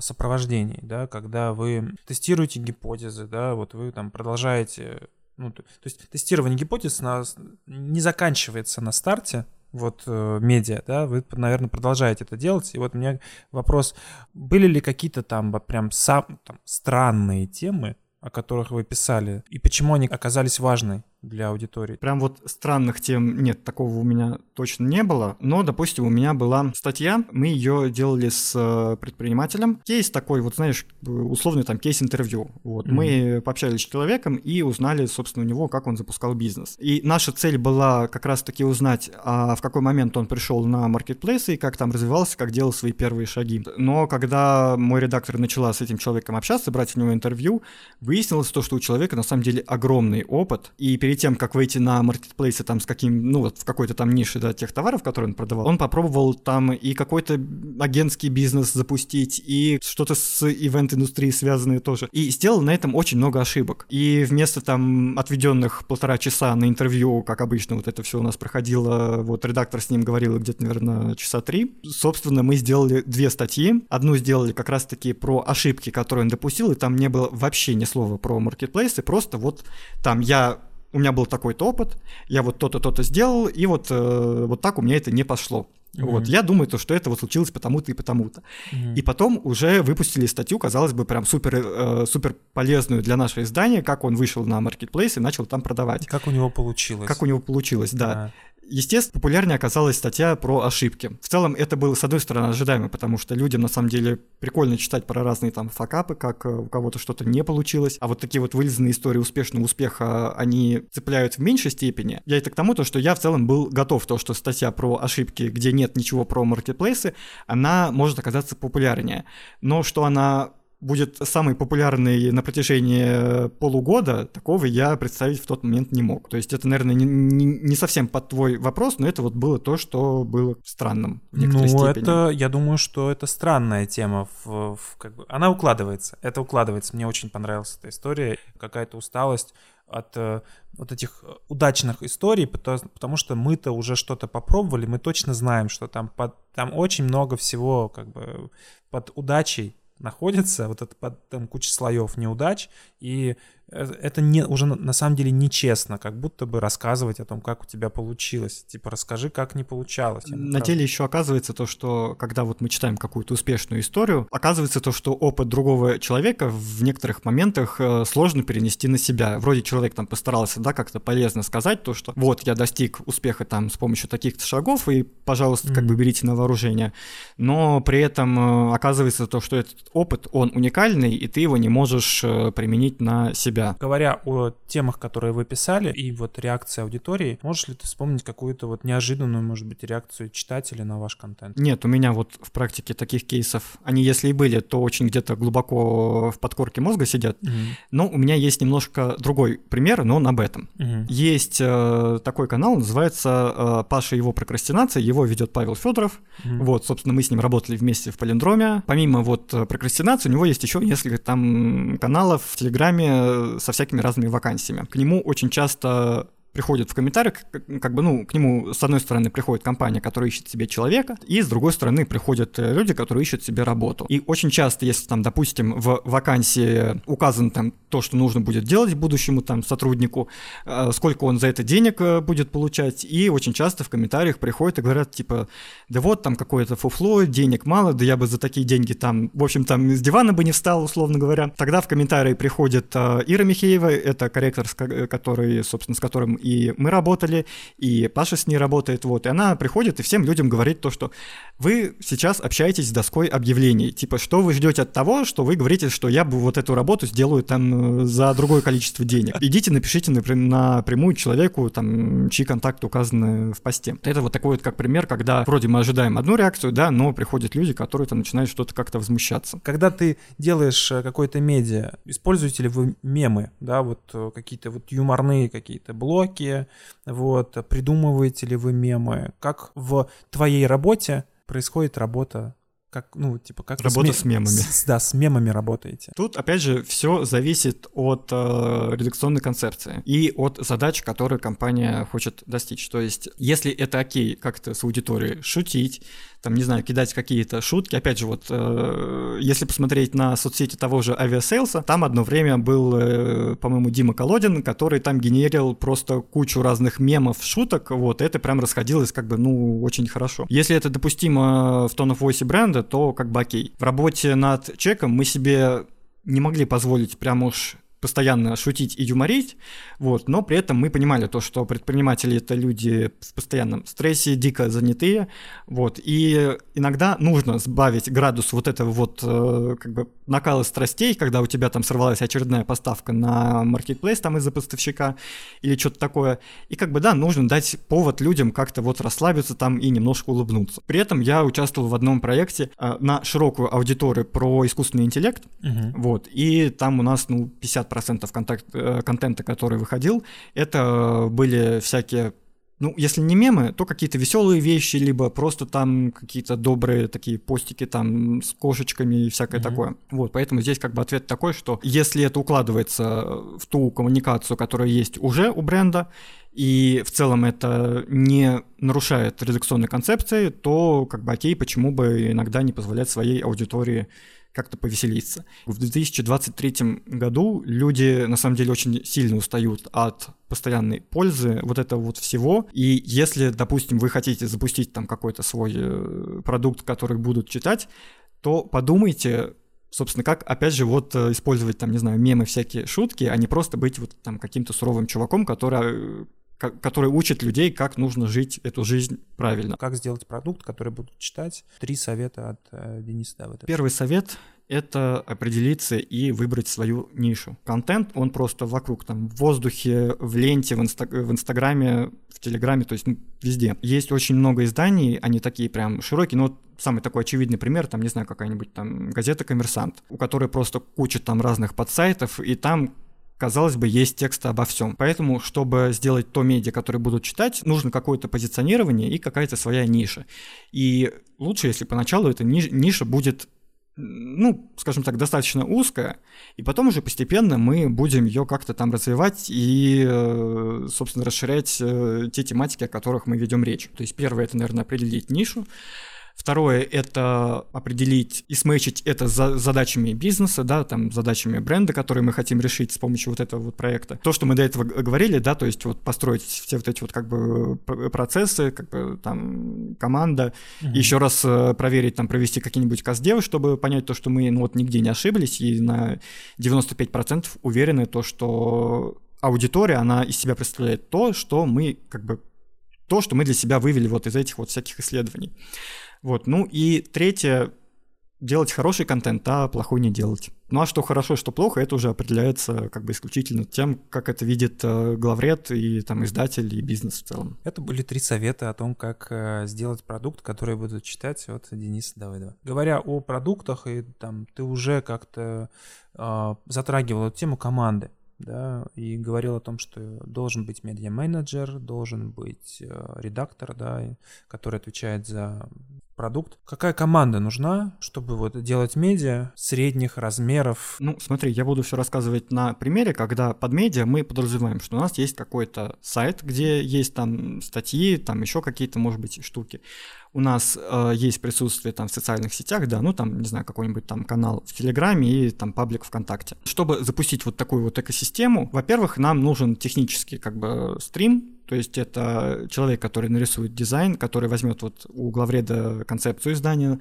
сопровождении, да, когда вы тестируете гипотезы, да, вот вы там продолжаете, ну, то, то есть тестирование гипотез на, не заканчивается на старте, вот э, медиа, да, вы, наверное, продолжаете это делать. И вот у меня вопрос, были ли какие-то там прям сам, там, странные темы, о которых вы писали, и почему они оказались важны для аудитории? Прям вот странных тем нет, такого у меня точно не было. Но, допустим, у меня была статья, мы ее делали с э, предпринимателем. Кейс такой, вот знаешь, условный там кейс-интервью. Вот. Mm-hmm. Мы пообщались с человеком и узнали, собственно, у него, как он запускал бизнес. И наша цель была как раз-таки узнать, а в какой момент он пришел на маркетплейсы и как там развивался, как делал свои первые шаги. Но когда мой редактор начала с этим человеком общаться, брать у него интервью, выяснилось то, что у человека на самом деле огромный опыт. И перед тем, как выйти на маркетплейсы там с каким, ну вот в какой-то там нише да, тех товаров, которые он продавал, он попробовал там и какой-то агентский бизнес запустить, и что-то с ивент-индустрией связанное тоже. И сделал на этом очень много ошибок. И вместо там отведенных полтора часа на интервью, как обычно вот это все у нас проходило, вот редактор с ним говорил где-то, наверное, часа три, собственно, мы сделали две статьи. Одну сделали как раз-таки про ошибки, которые он допустил, и там не было вообще ни слова про маркетплейсы, просто вот там я у меня был такой-то опыт, я вот то-то, то-то сделал, и вот, э, вот так у меня это не пошло. Mm-hmm. Вот, я думаю, то, что это вот случилось потому-то и потому-то. Mm-hmm. И потом уже выпустили статью, казалось бы, прям супер, э, супер полезную для нашего издания, как он вышел на маркетплейс и начал там продавать. Как у него получилось. Как у него получилось, да. да. Естественно, популярнее оказалась статья про ошибки. В целом это было, с одной стороны, ожидаемо, потому что людям на самом деле прикольно читать про разные там факапы, как э, у кого-то что-то не получилось, а вот такие вот вылизанные истории успешного успеха, они цепляют в меньшей степени. Я это к тому, то, что я в целом был готов, то, что статья про ошибки, где нет ничего про маркетплейсы, она может оказаться популярнее. Но что она будет самый популярный на протяжении полугода, такого я представить в тот момент не мог. То есть это, наверное, не, не, не совсем под твой вопрос, но это вот было то, что было странным в ну, степени. это, я думаю, что это странная тема. В, в, как бы, она укладывается, это укладывается. Мне очень понравилась эта история. Какая-то усталость от э, вот этих удачных историй, потому, потому что мы-то уже что-то попробовали, мы точно знаем, что там, под, там очень много всего как бы под удачей находится, вот под, там куча слоев неудач, и это не, уже на самом деле нечестно, как будто бы рассказывать о том, как у тебя получилось. Типа, расскажи, как не получалось. На правда. деле еще оказывается то, что когда вот мы читаем какую-то успешную историю, оказывается то, что опыт другого человека в некоторых моментах э, сложно перенести на себя. Вроде человек там постарался, да, как-то полезно сказать то, что вот я достиг успеха там с помощью таких-то шагов, и, пожалуйста, mm-hmm. как бы берите на вооружение. Но при этом э, оказывается то, что этот опыт, он уникальный, и ты его не можешь применить на себя себя. Говоря о темах, которые вы писали, и вот реакции аудитории, можешь ли ты вспомнить какую-то вот неожиданную, может быть, реакцию читателя на ваш контент? Нет, у меня вот в практике таких кейсов, они если и были, то очень где-то глубоко в подкорке мозга сидят. Угу. Но у меня есть немножко другой пример, но он об этом. Угу. Есть э, такой канал, называется э, Паша его прокрастинация, его ведет Павел Федоров. Угу. Вот, собственно, мы с ним работали вместе в Полиндроме. Помимо вот э, прокрастинации, у него есть еще несколько там каналов в Телеграме со всякими разными вакансиями. К нему очень часто приходит в комментариях, как бы, ну, к нему, с одной стороны, приходит компания, которая ищет себе человека, и с другой стороны, приходят э, люди, которые ищут себе работу. И очень часто, если там, допустим, в вакансии указано там то, что нужно будет делать будущему там сотруднику, э, сколько он за это денег э, будет получать, и очень часто в комментариях приходят и говорят, типа, да вот там какое-то фуфло, денег мало, да я бы за такие деньги там, в общем, там с дивана бы не встал, условно говоря. Тогда в комментарии приходит Ира Михеева, это корректор, который, собственно, с которым и мы работали, и Паша с ней работает, вот, и она приходит и всем людям говорит то, что вы сейчас общаетесь с доской объявлений, типа, что вы ждете от того, что вы говорите, что я бы вот эту работу сделаю там э, за другое количество денег. Идите, напишите напрямую человеку, там, чьи контакты указаны в посте. Это вот такой вот как пример, когда вроде мы ожидаем одну реакцию, да, но приходят люди, которые там начинают что-то как-то возмущаться. Когда ты делаешь э, какой-то медиа, используете ли вы мемы, да, вот э, какие-то вот юморные какие-то блоки, ТикТоке, вот, придумываете ли вы мемы, как в твоей работе происходит работа как, ну, типа, как Работа с, с мемами. С, да, с мемами работаете. Тут, опять же, все зависит от э, редакционной концепции и от задач, которые компания хочет достичь. То есть, если это окей как-то с аудиторией шутить, там, не знаю, кидать какие-то шутки. Опять же, вот, э, если посмотреть на соцсети того же Aviasales а, там одно время был, э, по-моему, Дима Колодин, который там генерил просто кучу разных мемов, шуток, вот, это прям расходилось как бы, ну, очень хорошо. Если это допустимо в tone of voice бренда, то как бы окей. В работе над чеком мы себе не могли позволить прям уж постоянно шутить и юморить, вот, но при этом мы понимали то, что предприниматели это люди в постоянном стрессе, дико занятые, вот, и иногда нужно сбавить градус вот этого вот э, как бы накала страстей, когда у тебя там сорвалась очередная поставка на маркетплейс там из-за поставщика или что-то такое, и как бы да, нужно дать повод людям как-то вот расслабиться там и немножко улыбнуться. При этом я участвовал в одном проекте э, на широкую аудиторию про искусственный интеллект, uh-huh. вот, и там у нас, ну, 50 50% контакт, э, контента, который выходил, это были всякие ну, если не мемы, то какие-то веселые вещи, либо просто там какие-то добрые такие постики там с кошечками и всякое mm-hmm. такое. Вот, поэтому здесь как бы ответ такой, что если это укладывается в ту коммуникацию, которая есть уже у бренда, и в целом это не нарушает редакционной концепции, то как бы окей, почему бы иногда не позволять своей аудитории как-то повеселиться. В 2023 году люди на самом деле очень сильно устают от постоянной пользы вот этого вот всего. И если, допустим, вы хотите запустить там какой-то свой э, продукт, который будут читать, то подумайте, собственно, как, опять же, вот э, использовать там, не знаю, мемы, всякие шутки, а не просто быть вот там каким-то суровым чуваком, который который учит людей, как нужно жить эту жизнь правильно. Как сделать продукт, который будут читать? Три совета от э, Дениса Давыдова. Первый совет — это определиться и выбрать свою нишу. Контент, он просто вокруг, там, в воздухе, в ленте, в, инста- в Инстаграме, в Телеграме, то есть ну, везде. Есть очень много изданий, они такие прям широкие, но самый такой очевидный пример, там, не знаю, какая-нибудь там газета «Коммерсант», у которой просто куча там разных подсайтов, и там казалось бы, есть тексты обо всем. Поэтому, чтобы сделать то медиа, которое будут читать, нужно какое-то позиционирование и какая-то своя ниша. И лучше, если поначалу эта ниша будет ну, скажем так, достаточно узкая, и потом уже постепенно мы будем ее как-то там развивать и, э, собственно, расширять э, те тематики, о которых мы ведем речь. То есть первое это, наверное, определить нишу, Второе — это определить и смычить это за задачами бизнеса, да, там, задачами бренда, которые мы хотим решить с помощью вот этого вот проекта. То, что мы до этого говорили, да, то есть вот построить все вот эти вот как бы процессы, как бы там команда, mm-hmm. еще раз э, проверить, там, провести какие-нибудь каздевы, чтобы понять то, что мы, ну, вот нигде не ошиблись, и на 95% уверены то, что аудитория, она из себя представляет то, что мы как бы то, что мы для себя вывели вот из этих вот всяких исследований. Вот, ну и третье, делать хороший контент, а плохой не делать. Ну а что хорошо, что плохо, это уже определяется как бы исключительно тем, как это видит э, главред и там издатель и бизнес в целом. Это были три совета о том, как э, сделать продукт, который будут читать от Дениса Давыдова. Говоря о продуктах, и там ты уже как-то э, затрагивал эту тему команды да, и говорил о том, что должен быть медиа-менеджер, должен быть э, редактор, да, который отвечает за продукт. Какая команда нужна, чтобы вот делать медиа средних размеров? Ну, смотри, я буду все рассказывать на примере, когда под медиа мы подразумеваем, что у нас есть какой-то сайт, где есть там статьи, там еще какие-то, может быть, штуки у нас э, есть присутствие там в социальных сетях, да, ну там, не знаю, какой-нибудь там канал в Телеграме и там паблик ВКонтакте. Чтобы запустить вот такую вот экосистему, во-первых, нам нужен технический как бы стрим, то есть это человек, который нарисует дизайн, который возьмет вот у главреда концепцию издания,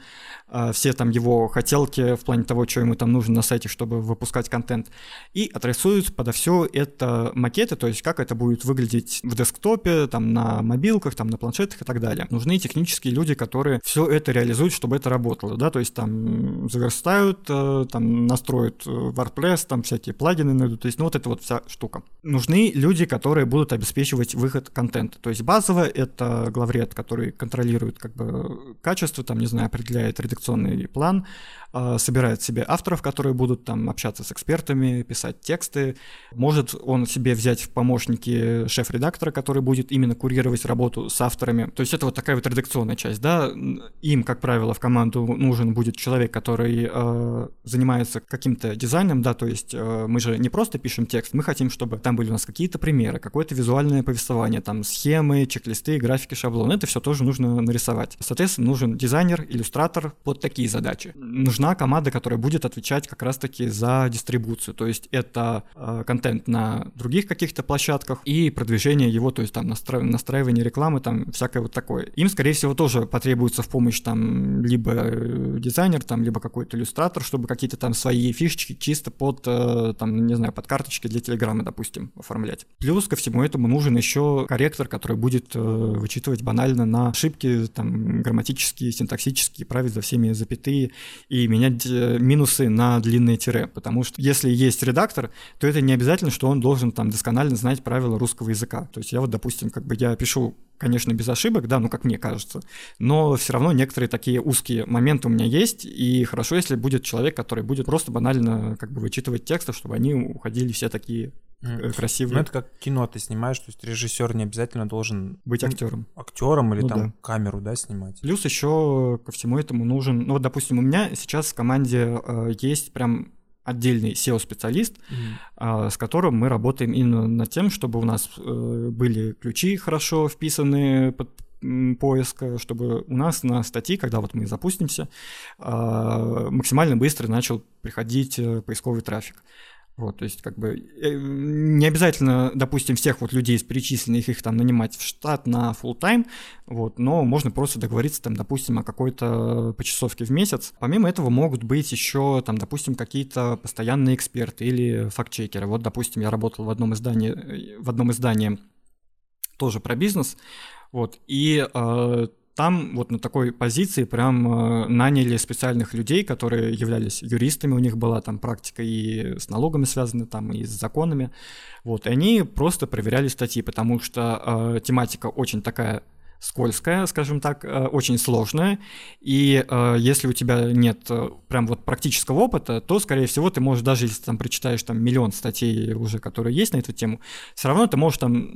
а, все там его хотелки в плане того, что ему там нужно на сайте, чтобы выпускать контент, и отрисует подо все это макеты, то есть как это будет выглядеть в десктопе, там на мобилках, там на планшетах и так далее. Нужны технические люди, которые все это реализуют, чтобы это работало, да, то есть там заверстают, э, там настроят э, WordPress, там всякие плагины найдут, то есть ну вот это вот вся штука. Нужны люди, которые будут обеспечивать выход выход контента. То есть базово это главред, который контролирует как бы качество, там, не знаю, определяет редакционный план, собирает себе авторов, которые будут там общаться с экспертами, писать тексты. Может он себе взять в помощники шеф-редактора, который будет именно курировать работу с авторами. То есть это вот такая вот редакционная часть, да. Им, как правило, в команду нужен будет человек, который э, занимается каким-то дизайном, да, то есть э, мы же не просто пишем текст, мы хотим, чтобы там были у нас какие-то примеры, какое-то визуальное повествование, там схемы, чек-листы, графики, шаблоны. Это все тоже нужно нарисовать. Соответственно, нужен дизайнер, иллюстратор под такие задачи. Нужна команда, которая будет отвечать как раз-таки за дистрибуцию. То есть это э, контент на других каких-то площадках и продвижение его, то есть там настра... настраивание рекламы, там всякое вот такое. Им, скорее всего, тоже потребуется в помощь там либо э, дизайнер, там, либо какой-то иллюстратор, чтобы какие-то там свои фишечки чисто под, э, там, не знаю, под карточки для Телеграма, допустим, оформлять. Плюс ко всему этому нужен еще корректор, который будет э, вычитывать банально на ошибки, там, грамматические, синтаксические, править за всеми запятые и менять минусы на длинные тире, потому что если есть редактор, то это не обязательно, что он должен там досконально знать правила русского языка. То есть я вот, допустим, как бы я пишу конечно, без ошибок, да, ну, как мне кажется, но все равно некоторые такие узкие моменты у меня есть, и хорошо, если будет человек, который будет просто банально как бы вычитывать тексты, чтобы они уходили все такие mm. красивые. Ну, это как кино ты снимаешь, то есть режиссер не обязательно должен... Быть актером. Актером или ну, там да. камеру, да, снимать. Плюс еще ко всему этому нужен, ну, вот, допустим, у меня сейчас в команде э, есть прям отдельный SEO-специалист, mm-hmm. с которым мы работаем именно над тем, чтобы у нас э, были ключи хорошо вписаны под поиск, чтобы у нас на статьи, когда вот мы запустимся, а, максимально быстро начал приходить э, поисковый трафик. Вот, то есть, как бы, э, не обязательно, допустим, всех вот людей из перечисленных их там нанимать в штат на full тайм вот, но можно просто договориться, там, допустим, о какой-то почасовке в месяц. Помимо этого могут быть еще, там, допустим, какие-то постоянные эксперты или фактчекеры. Вот, допустим, я работал в одном издании, в одном издании тоже про бизнес, вот, и э, там вот на такой позиции прям э, наняли специальных людей, которые являлись юристами, у них была там практика и с налогами связана, там и с законами, вот, и они просто проверяли статьи, потому что э, тематика очень такая скользкая, скажем так, э, очень сложная, и э, если у тебя нет э, прям вот практического опыта, то, скорее всего, ты можешь, даже если там прочитаешь там миллион статей уже, которые есть на эту тему, все равно ты можешь там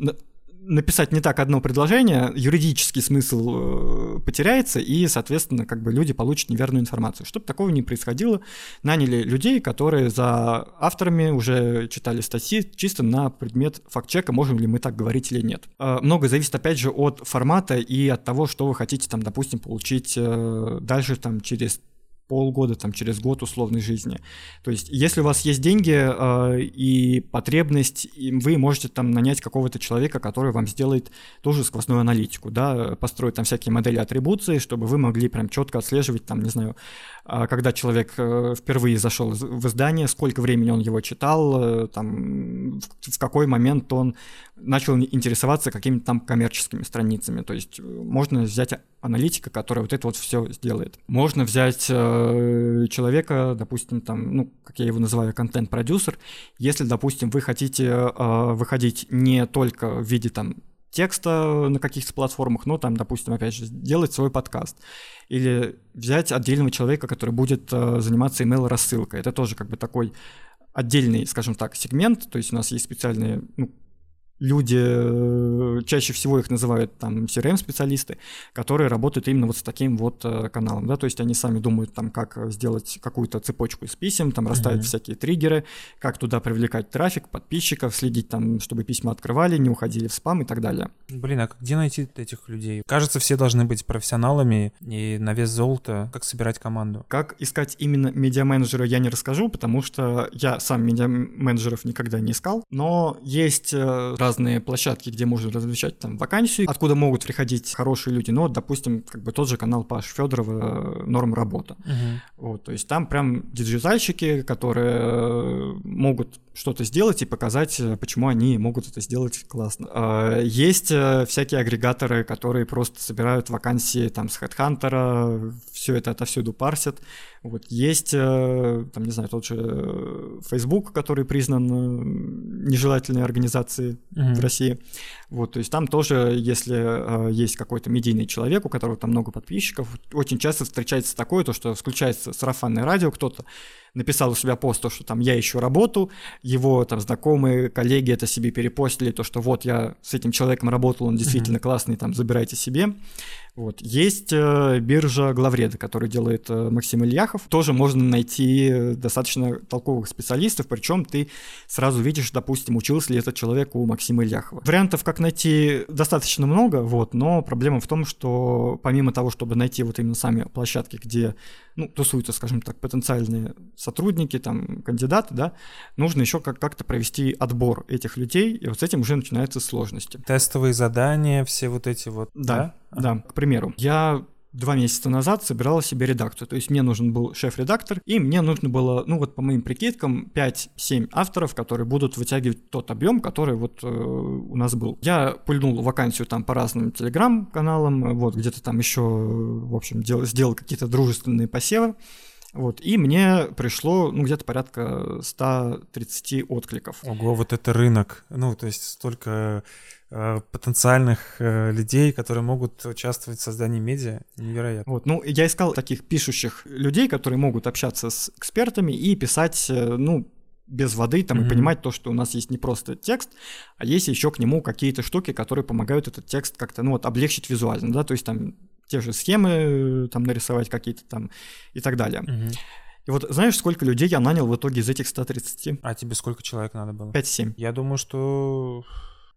написать не так одно предложение, юридический смысл э, потеряется, и, соответственно, как бы люди получат неверную информацию. Чтобы такого не происходило, наняли людей, которые за авторами уже читали статьи чисто на предмет факт-чека, можем ли мы так говорить или нет. Э, Много зависит, опять же, от формата и от того, что вы хотите, там, допустим, получить э, дальше там через полгода, там, через год условной жизни. То есть, если у вас есть деньги э, и потребность, и вы можете там нанять какого-то человека, который вам сделает тоже сквозную аналитику, да, построить там всякие модели атрибуции, чтобы вы могли прям четко отслеживать, там, не знаю, э, когда человек э, впервые зашел в издание, сколько времени он его читал, э, там, в какой момент он начал интересоваться какими-то там коммерческими страницами. То есть, э, можно взять аналитика, который вот это вот все сделает. Можно взять э, человека, допустим, там, ну, как я его называю, контент-продюсер, если, допустим, вы хотите э, выходить не только в виде там текста на каких-то платформах, но там, допустим, опять же, делать свой подкаст. Или взять отдельного человека, который будет э, заниматься email-рассылкой. Это тоже как бы такой отдельный, скажем так, сегмент, то есть у нас есть специальные ну, люди, э, чаще всего их называют там CRM-специалисты, которые работают именно вот с таким вот э, каналом, да, то есть они сами думают там, как сделать какую-то цепочку из писем, там расставить mm-hmm. всякие триггеры, как туда привлекать трафик, подписчиков, следить там, чтобы письма открывали, не уходили в спам и так далее. Блин, а где найти этих людей? Кажется, все должны быть профессионалами и на вес золота, как собирать команду. Как искать именно медиа-менеджера я не расскажу, потому что я сам медиа-менеджеров никогда не искал, но есть э, разные площадки, где можно размещать там вакансию, откуда могут приходить хорошие люди. Ну, вот, допустим, как бы тот же канал Паши Федорова э, «Норм работа». Uh-huh. Вот, то есть там прям диджитальщики, которые э, могут что-то сделать и показать, э, почему они могут это сделать классно. А, есть всякие агрегаторы, которые просто собирают вакансии там с HeadHunter, все это отовсюду парсят. Вот есть, там, не знаю, тот же Facebook, который признан нежелательной организацией в России. Вот, то есть там тоже, если э, есть какой-то медийный человек, у которого там много подписчиков, очень часто встречается такое, то, что включается сарафанное радио, кто-то написал у себя пост, то, что там я ищу работу, его там знакомые, коллеги это себе перепостили, то, что вот я с этим человеком работал, он действительно mm-hmm. классный, там забирайте себе. Вот. Есть э, биржа Главреда, которую делает э, Максим Ильяхов. Тоже можно найти достаточно толковых специалистов, причем ты сразу видишь, допустим, учился ли этот человек у Максима Ильяхова. Вариантов, как найти, достаточно много, вот, но проблема в том, что помимо того, чтобы найти вот именно сами площадки, где ну, тусуются, скажем так, потенциальные сотрудники, там, кандидаты, да, нужно еще как- как-то провести отбор этих людей, и вот с этим уже начинаются сложности. Тестовые задания, все вот эти вот, да? Да, да. К примеру, я два месяца назад собирала себе редакцию. То есть мне нужен был шеф-редактор, и мне нужно было, ну вот по моим прикидкам, 5-7 авторов, которые будут вытягивать тот объем, который вот э, у нас был. Я пульнул вакансию там по разным телеграм-каналам, вот где-то там еще, в общем, дел, сделал какие-то дружественные посевы. Вот, и мне пришло, ну, где-то порядка 130 откликов. Ого, вот это рынок. Ну, то есть столько Э, потенциальных э, людей, которые могут участвовать в создании медиа. Невероятно. Вот, ну, я искал таких пишущих людей, которые могут общаться с экспертами и писать, э, ну, без воды там mm-hmm. и понимать то, что у нас есть не просто текст, а есть еще к нему какие-то штуки, которые помогают этот текст как-то, ну, вот, облегчить визуально, да, то есть там те же схемы там нарисовать какие-то там и так далее. Mm-hmm. И вот знаешь, сколько людей я нанял в итоге из этих 130? А тебе сколько человек надо было? 5-7. Я думаю, что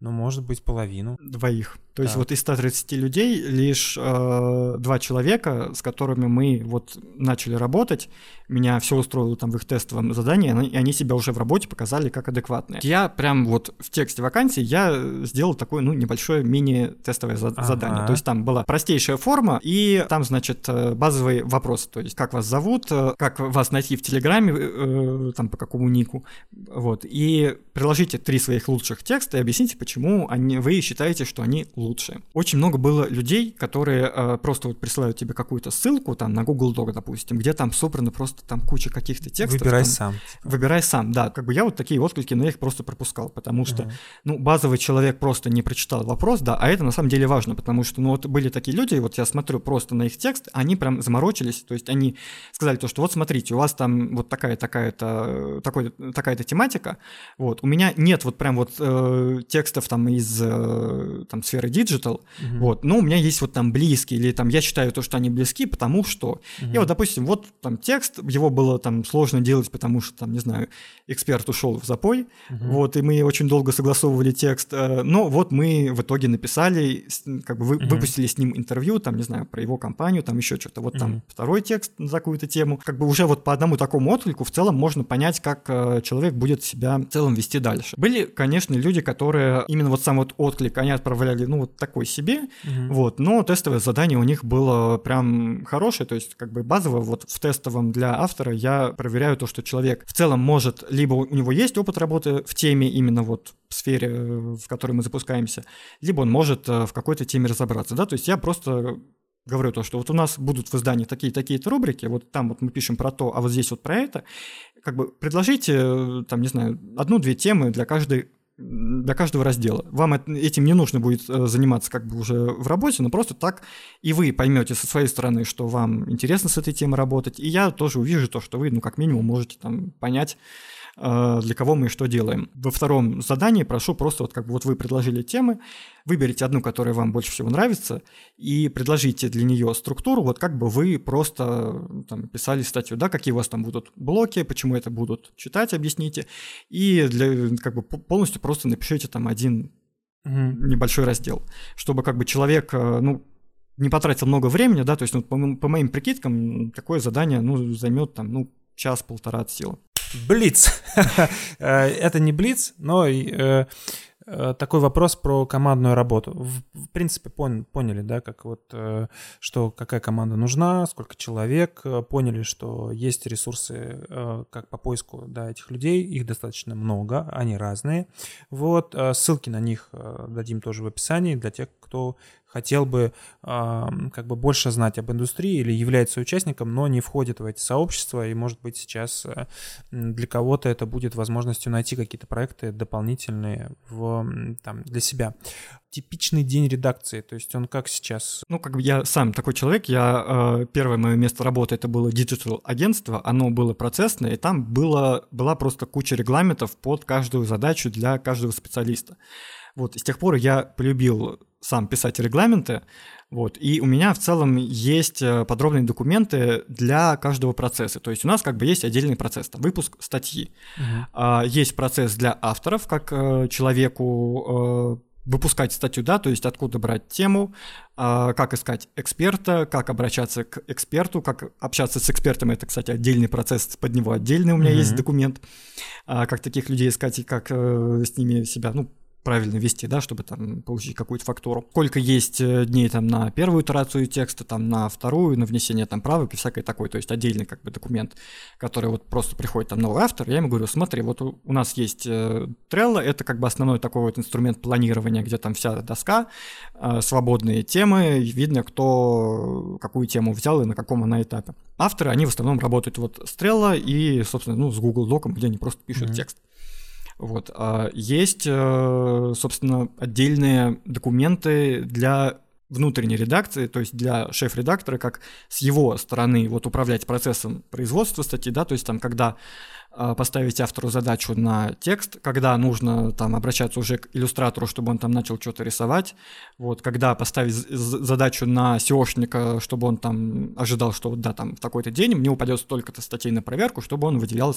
ну, может быть, половину. Двоих. То есть вот из 130 людей лишь э, два человека, с которыми мы вот начали работать, меня все устроило там в их тестовом задании, и они себя уже в работе показали как адекватные. Я прям вот в тексте вакансии я сделал такое, ну, небольшое мини-тестовое за- ага. задание. То есть там была простейшая форма, и там, значит, э, базовый вопрос, то есть как вас зовут, э, как вас найти в Телеграме, э, там по какому нику, вот, и приложите три своих лучших текста и объясните, почему они, вы считаете, что они лучше. Очень много было людей, которые э, просто вот присылают тебе какую-то ссылку там на Google Doc, допустим, где там собрано просто там куча каких-то текстов. Выбирай там, сам. Типа. Выбирай сам, да. Как бы я вот такие отклики, но я их просто пропускал, потому что, uh-huh. ну, базовый человек просто не прочитал вопрос, да, а это на самом деле важно, потому что, ну, вот были такие люди, вот я смотрю просто на их текст, они прям заморочились, то есть они сказали то, что вот смотрите, у вас там вот такая такая-то такой, такая-то тематика, вот, у меня нет вот прям вот э, текстов там из э, там сферы digital, угу. вот, но у меня есть вот там близкие, или там я считаю то, что они близки, потому что, uh-huh. и вот, допустим, вот там текст, его было там сложно делать, потому что там, не знаю, эксперт ушел в запой, uh-huh. вот, и мы очень долго согласовывали текст, э, но вот мы в итоге написали, как бы вы, uh-huh. выпустили с ним интервью, там, не знаю, про его компанию, там еще что-то, вот uh-huh. там второй текст на какую-то тему, как бы уже вот по одному такому отклику в целом можно понять, как э, человек будет себя в целом вести дальше. Были, конечно, люди, которые именно вот сам вот отклик, они отправляли, ну, такой себе, угу. вот, но тестовое задание у них было прям хорошее, то есть как бы базово вот в тестовом для автора я проверяю то, что человек в целом может, либо у него есть опыт работы в теме именно вот в сфере, в которой мы запускаемся, либо он может э, в какой-то теме разобраться, да, то есть я просто говорю то, что вот у нас будут в издании такие-такие-то рубрики, вот там вот мы пишем про то, а вот здесь вот про это, как бы предложите, э, там, не знаю, одну-две темы для каждой для каждого раздела. Вам этим не нужно будет э, заниматься как бы уже в работе, но просто так и вы поймете со своей стороны, что вам интересно с этой темой работать, и я тоже увижу то, что вы, ну, как минимум, можете там понять, для кого мы что делаем. Во втором задании прошу просто вот как бы вот вы предложили темы, выберите одну, которая вам больше всего нравится, и предложите для нее структуру, вот как бы вы просто там, писали статью, да, какие у вас там будут блоки, почему это будут читать, объясните, и для, как бы полностью просто напишите там один небольшой раздел, чтобы как бы человек, э, ну, не потратил много времени, да, то есть ну, по, по моим прикидкам такое задание, ну, займет там, ну, час-полтора от силы. Блиц. Э, это не блиц, но э, э, такой вопрос про командную работу. В, принципе, поняли, да, как вот, что какая команда нужна, сколько человек, поняли, что есть ресурсы как по поиску, да, этих людей, их достаточно много, они разные. Вот, ссылки на них дадим тоже в описании для тех, кто хотел бы как бы больше знать об индустрии или является участником, но не входит в эти сообщества, и может быть сейчас э, для кого-то это будет возможностью найти какие-то проекты дополнительные в, там, для себя. Типичный день редакции, то есть он как сейчас? Ну, как бы я сам такой человек, я э, первое мое место работы это было digital агентство, оно было процессное, и там было, была просто куча регламентов под каждую задачу для каждого специалиста. Вот, и с тех пор я полюбил сам писать регламенты, вот, и у меня в целом есть э, подробные документы для каждого процесса. То есть у нас как бы есть отдельный процесс, там, выпуск статьи. Uh-huh. Есть процесс для авторов, как э, человеку э, выпускать статью, да, то есть откуда брать тему, как искать эксперта, как обращаться к эксперту, как общаться с экспертом, это, кстати, отдельный процесс, под него отдельный у меня mm-hmm. есть документ, как таких людей искать и как с ними себя, ну, правильно вести, да, чтобы там получить какую-то фактуру. Сколько есть э, дней там на первую итерацию текста, там на вторую, на внесение там правок и всякое такое, то есть отдельный как бы документ, который вот просто приходит там новый автор, я ему говорю, смотри, вот у, у нас есть э, Trello, это как бы основной такой вот инструмент планирования, где там вся доска, э, свободные темы, видно, кто какую тему взял и на каком она этапе. Авторы, они в основном работают вот с Trello и, собственно, ну, с Google Doc, где они просто пишут mm-hmm. текст. Вот. А есть, э, собственно, отдельные документы для внутренней редакции, то есть для шеф-редактора, как с его стороны вот управлять процессом производства статьи, да, то есть там, когда поставить автору задачу на текст, когда нужно там обращаться уже к иллюстратору, чтобы он там начал что-то рисовать, вот, когда поставить задачу на SEOшника, чтобы он там ожидал, что вот да, там в такой-то день мне упадет столько-то статей на проверку, чтобы он выделял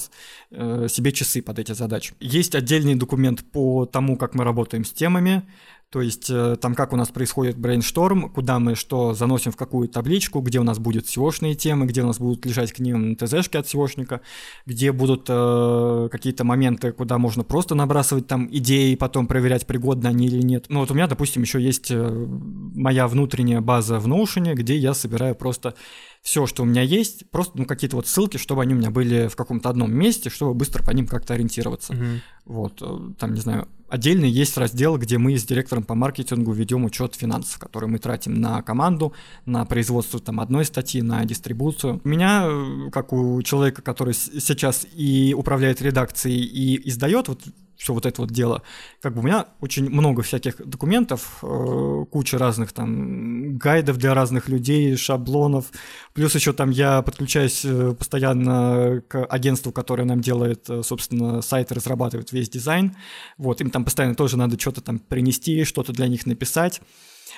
э, себе часы под эти задачи. Есть отдельный документ по тому, как мы работаем с темами, то есть э, там как у нас происходит брейншторм, куда мы что заносим в какую табличку, где у нас будут SEO-шные темы, где у нас будут лежать к ним ТЗшки от SEOшника, где будут э, какие-то моменты, куда можно просто набрасывать там идеи потом проверять, пригодны они или нет. Ну вот у меня, допустим, еще есть э, моя внутренняя база в Notion, где я собираю просто все, что у меня есть, просто ну, какие-то вот ссылки, чтобы они у меня были в каком-то одном месте, чтобы быстро по ним как-то ориентироваться. Mm-hmm. Вот, э, там, не знаю, отдельно есть раздел, где мы с директором по маркетингу ведем учет финансов, которые мы тратим на команду, на производство там одной статьи, на дистрибуцию. У меня, э, как у человека, который сейчас и управляет редакцией, и издает, вот все вот это вот дело. Как бы у меня очень много всяких документов, э, куча разных там гайдов для разных людей, шаблонов. Плюс еще там я подключаюсь э, постоянно к агентству, которое нам делает, э, собственно, сайт, разрабатывает весь дизайн. Вот, им там постоянно тоже надо что-то там принести, что-то для них написать.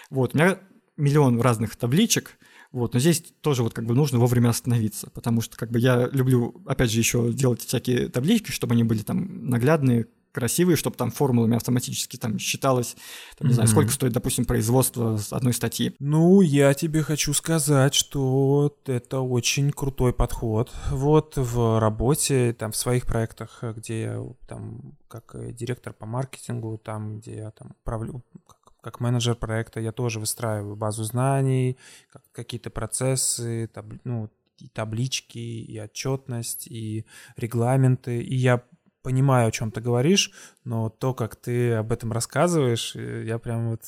Вот, у меня миллион разных табличек, вот, но здесь тоже вот как бы нужно вовремя остановиться, потому что как бы я люблю, опять же, еще делать всякие таблички, чтобы они были там наглядные, красивые, чтобы там формулами автоматически там считалось, там, не mm-hmm. знаю, сколько стоит, допустим, производство одной статьи. Ну, я тебе хочу сказать, что это очень крутой подход. Вот в работе, там, в своих проектах, где я там как директор по маркетингу, там, где я там управлю, как, менеджер проекта, я тоже выстраиваю базу знаний, как, какие-то процессы, таб, ну, и таблички, и отчетность, и регламенты. И я понимаю, о чем ты говоришь, но то, как ты об этом рассказываешь, э, я прям вот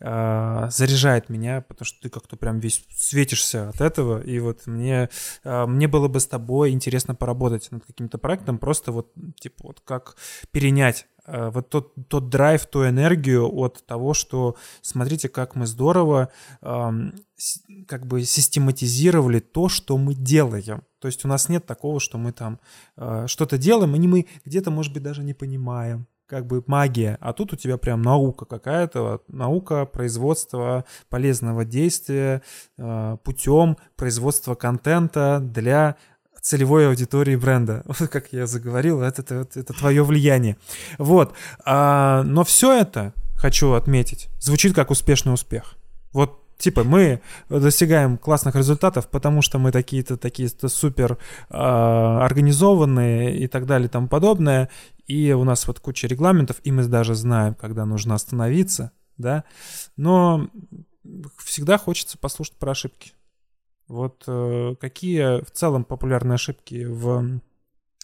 э, заряжает меня, потому что ты как-то прям весь светишься от этого, и вот мне э, мне было бы с тобой интересно поработать над каким-то проектом, просто вот типа вот как перенять Э, вот тот, тот драйв, ту энергию от того, что смотрите, как мы здорово эм, как бы систематизировали то, что мы делаем. То есть у нас нет такого, что мы там э, что-то делаем, и мы где-то, может быть, даже не понимаем как бы магия, а тут у тебя прям наука какая-то, наука производства полезного действия э, путем производства контента для целевой аудитории бренда. [laughs] Вот как я заговорил, это, это, это твое влияние. Вот. А, но все это, хочу отметить, звучит как успешный успех. Вот Типа мы достигаем классных результатов, потому что мы такие-то такие-то супер э, организованные и так далее и тому подобное. И у нас вот куча регламентов, и мы даже знаем, когда нужно остановиться, да. Но всегда хочется послушать про ошибки. Вот э, какие в целом популярные ошибки в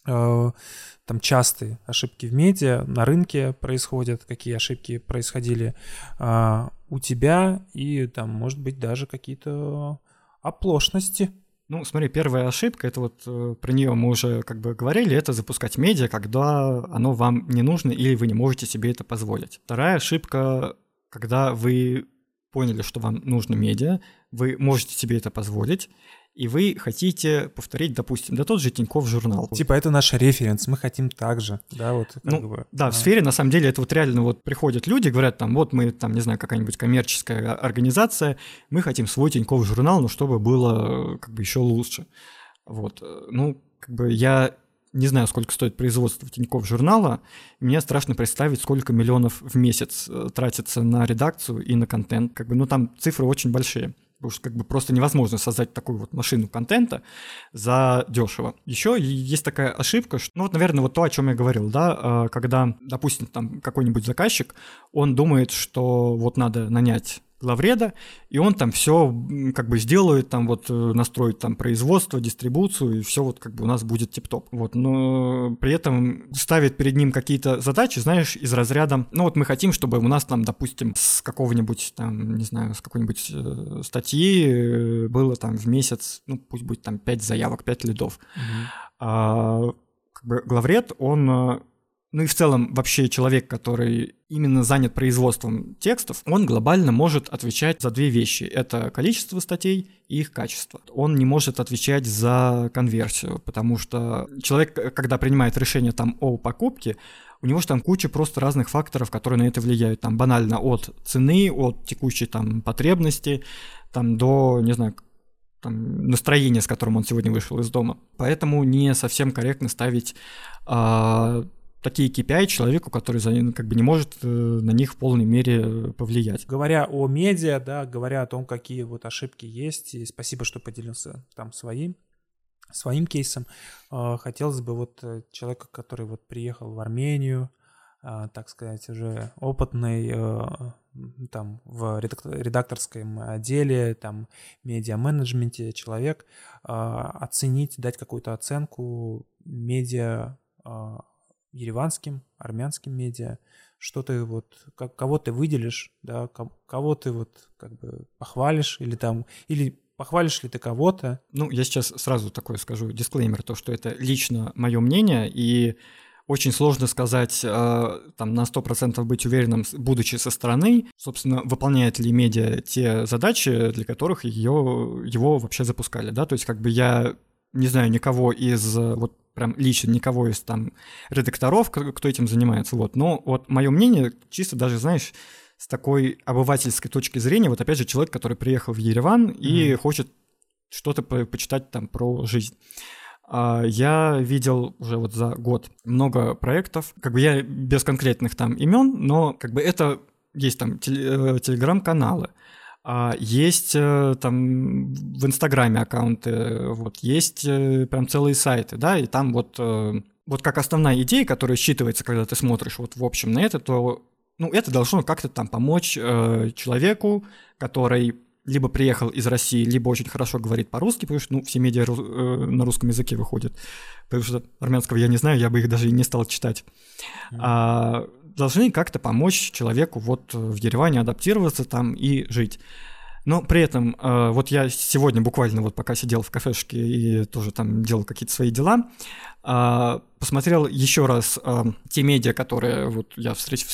там частые ошибки в медиа на рынке происходят, какие ошибки происходили э, у тебя и там может быть даже какие-то оплошности. Ну, смотри, первая ошибка, это вот э, про нее мы уже как бы говорили, это запускать медиа, когда оно вам не нужно или вы не можете себе это позволить. Вторая ошибка, когда вы поняли, что вам нужно медиа, вы можете себе это позволить, и вы хотите повторить, допустим, да тот же Тиньков журнал. Типа это наш референс, мы хотим так же, да, вот ну, бы. Да, а. в сфере на самом деле это вот реально вот приходят люди, говорят там, вот мы там, не знаю, какая-нибудь коммерческая организация, мы хотим свой Тиньков журнал, но чтобы было как бы еще лучше. Вот, ну, как бы я не знаю, сколько стоит производство Тинькофф журнала, мне страшно представить, сколько миллионов в месяц э, тратится на редакцию и на контент. Как бы, ну, там цифры очень большие. Потому что как бы просто невозможно создать такую вот машину контента за дешево. Еще есть такая ошибка, что, ну вот, наверное, вот то, о чем я говорил, да, э, когда, допустим, там какой-нибудь заказчик, он думает, что вот надо нанять главреда, и он там все как бы сделает, там вот э, настроит там производство, дистрибуцию, и все вот как бы у нас будет тип-топ. Вот, но при этом ставит перед ним какие-то задачи, знаешь, из разряда, ну вот мы хотим, чтобы у нас там, допустим, с какого-нибудь там, не знаю, с какой-нибудь э, статьи э, было там в месяц, ну пусть будет там 5 заявок, 5 лидов. Mm-hmm. А, как бы главред, он ну и в целом вообще человек, который именно занят производством текстов, он глобально может отвечать за две вещи. Это количество статей и их качество. Он не может отвечать за конверсию, потому что человек, когда принимает решение там о покупке, у него же там куча просто разных факторов, которые на это влияют. Там банально от цены, от текущей там потребности, там до, не знаю, там, настроения, с которым он сегодня вышел из дома. Поэтому не совсем корректно ставить э, такие KPI человеку, который за, как бы не может э, на них в полной мере повлиять. Говоря о медиа, да, говоря о том, какие вот ошибки есть, и спасибо, что поделился там своим, своим кейсом, э, хотелось бы вот э, человека, который вот приехал в Армению, так сказать, уже опытный там в редакторском отделе, там медиа-менеджменте человек, оценить, дать какую-то оценку медиа ереванским, армянским медиа, что ты вот, как, кого ты выделишь, да, кого ты вот как бы похвалишь или там, или похвалишь ли ты кого-то? Ну, я сейчас сразу такое скажу, дисклеймер, то, что это лично мое мнение, и очень сложно сказать, э, там, на 100% быть уверенным, будучи со стороны, собственно, выполняет ли медиа те задачи, для которых ее, его вообще запускали, да, то есть как бы я не знаю никого из вот прям лично никого из там редакторов, кто этим занимается, вот. Но вот мое мнение, чисто даже, знаешь, с такой обывательской точки зрения, вот опять же человек, который приехал в Ереван mm-hmm. и хочет что-то по почитать там про жизнь. А, я видел уже вот за год много проектов, как бы я без конкретных там имен, но как бы это есть там э, телеграм-каналы, а есть э, там в Инстаграме аккаунты, вот, есть э, прям целые сайты, да, и там вот, э, вот как основная идея, которая считывается, когда ты смотришь вот в общем на это, то, ну, это должно как-то там помочь э, человеку, который либо приехал из России, либо очень хорошо говорит по-русски, потому что, ну, все медиа э, на русском языке выходят, потому что армянского я не знаю, я бы их даже и не стал читать. Mm-hmm. А, должны как-то помочь человеку вот в Ереване адаптироваться там и жить. Но при этом, э, вот я сегодня буквально вот пока сидел в кафешке и тоже там делал какие-то свои дела, э, посмотрел еще раз э, те медиа, которые вот я встреч,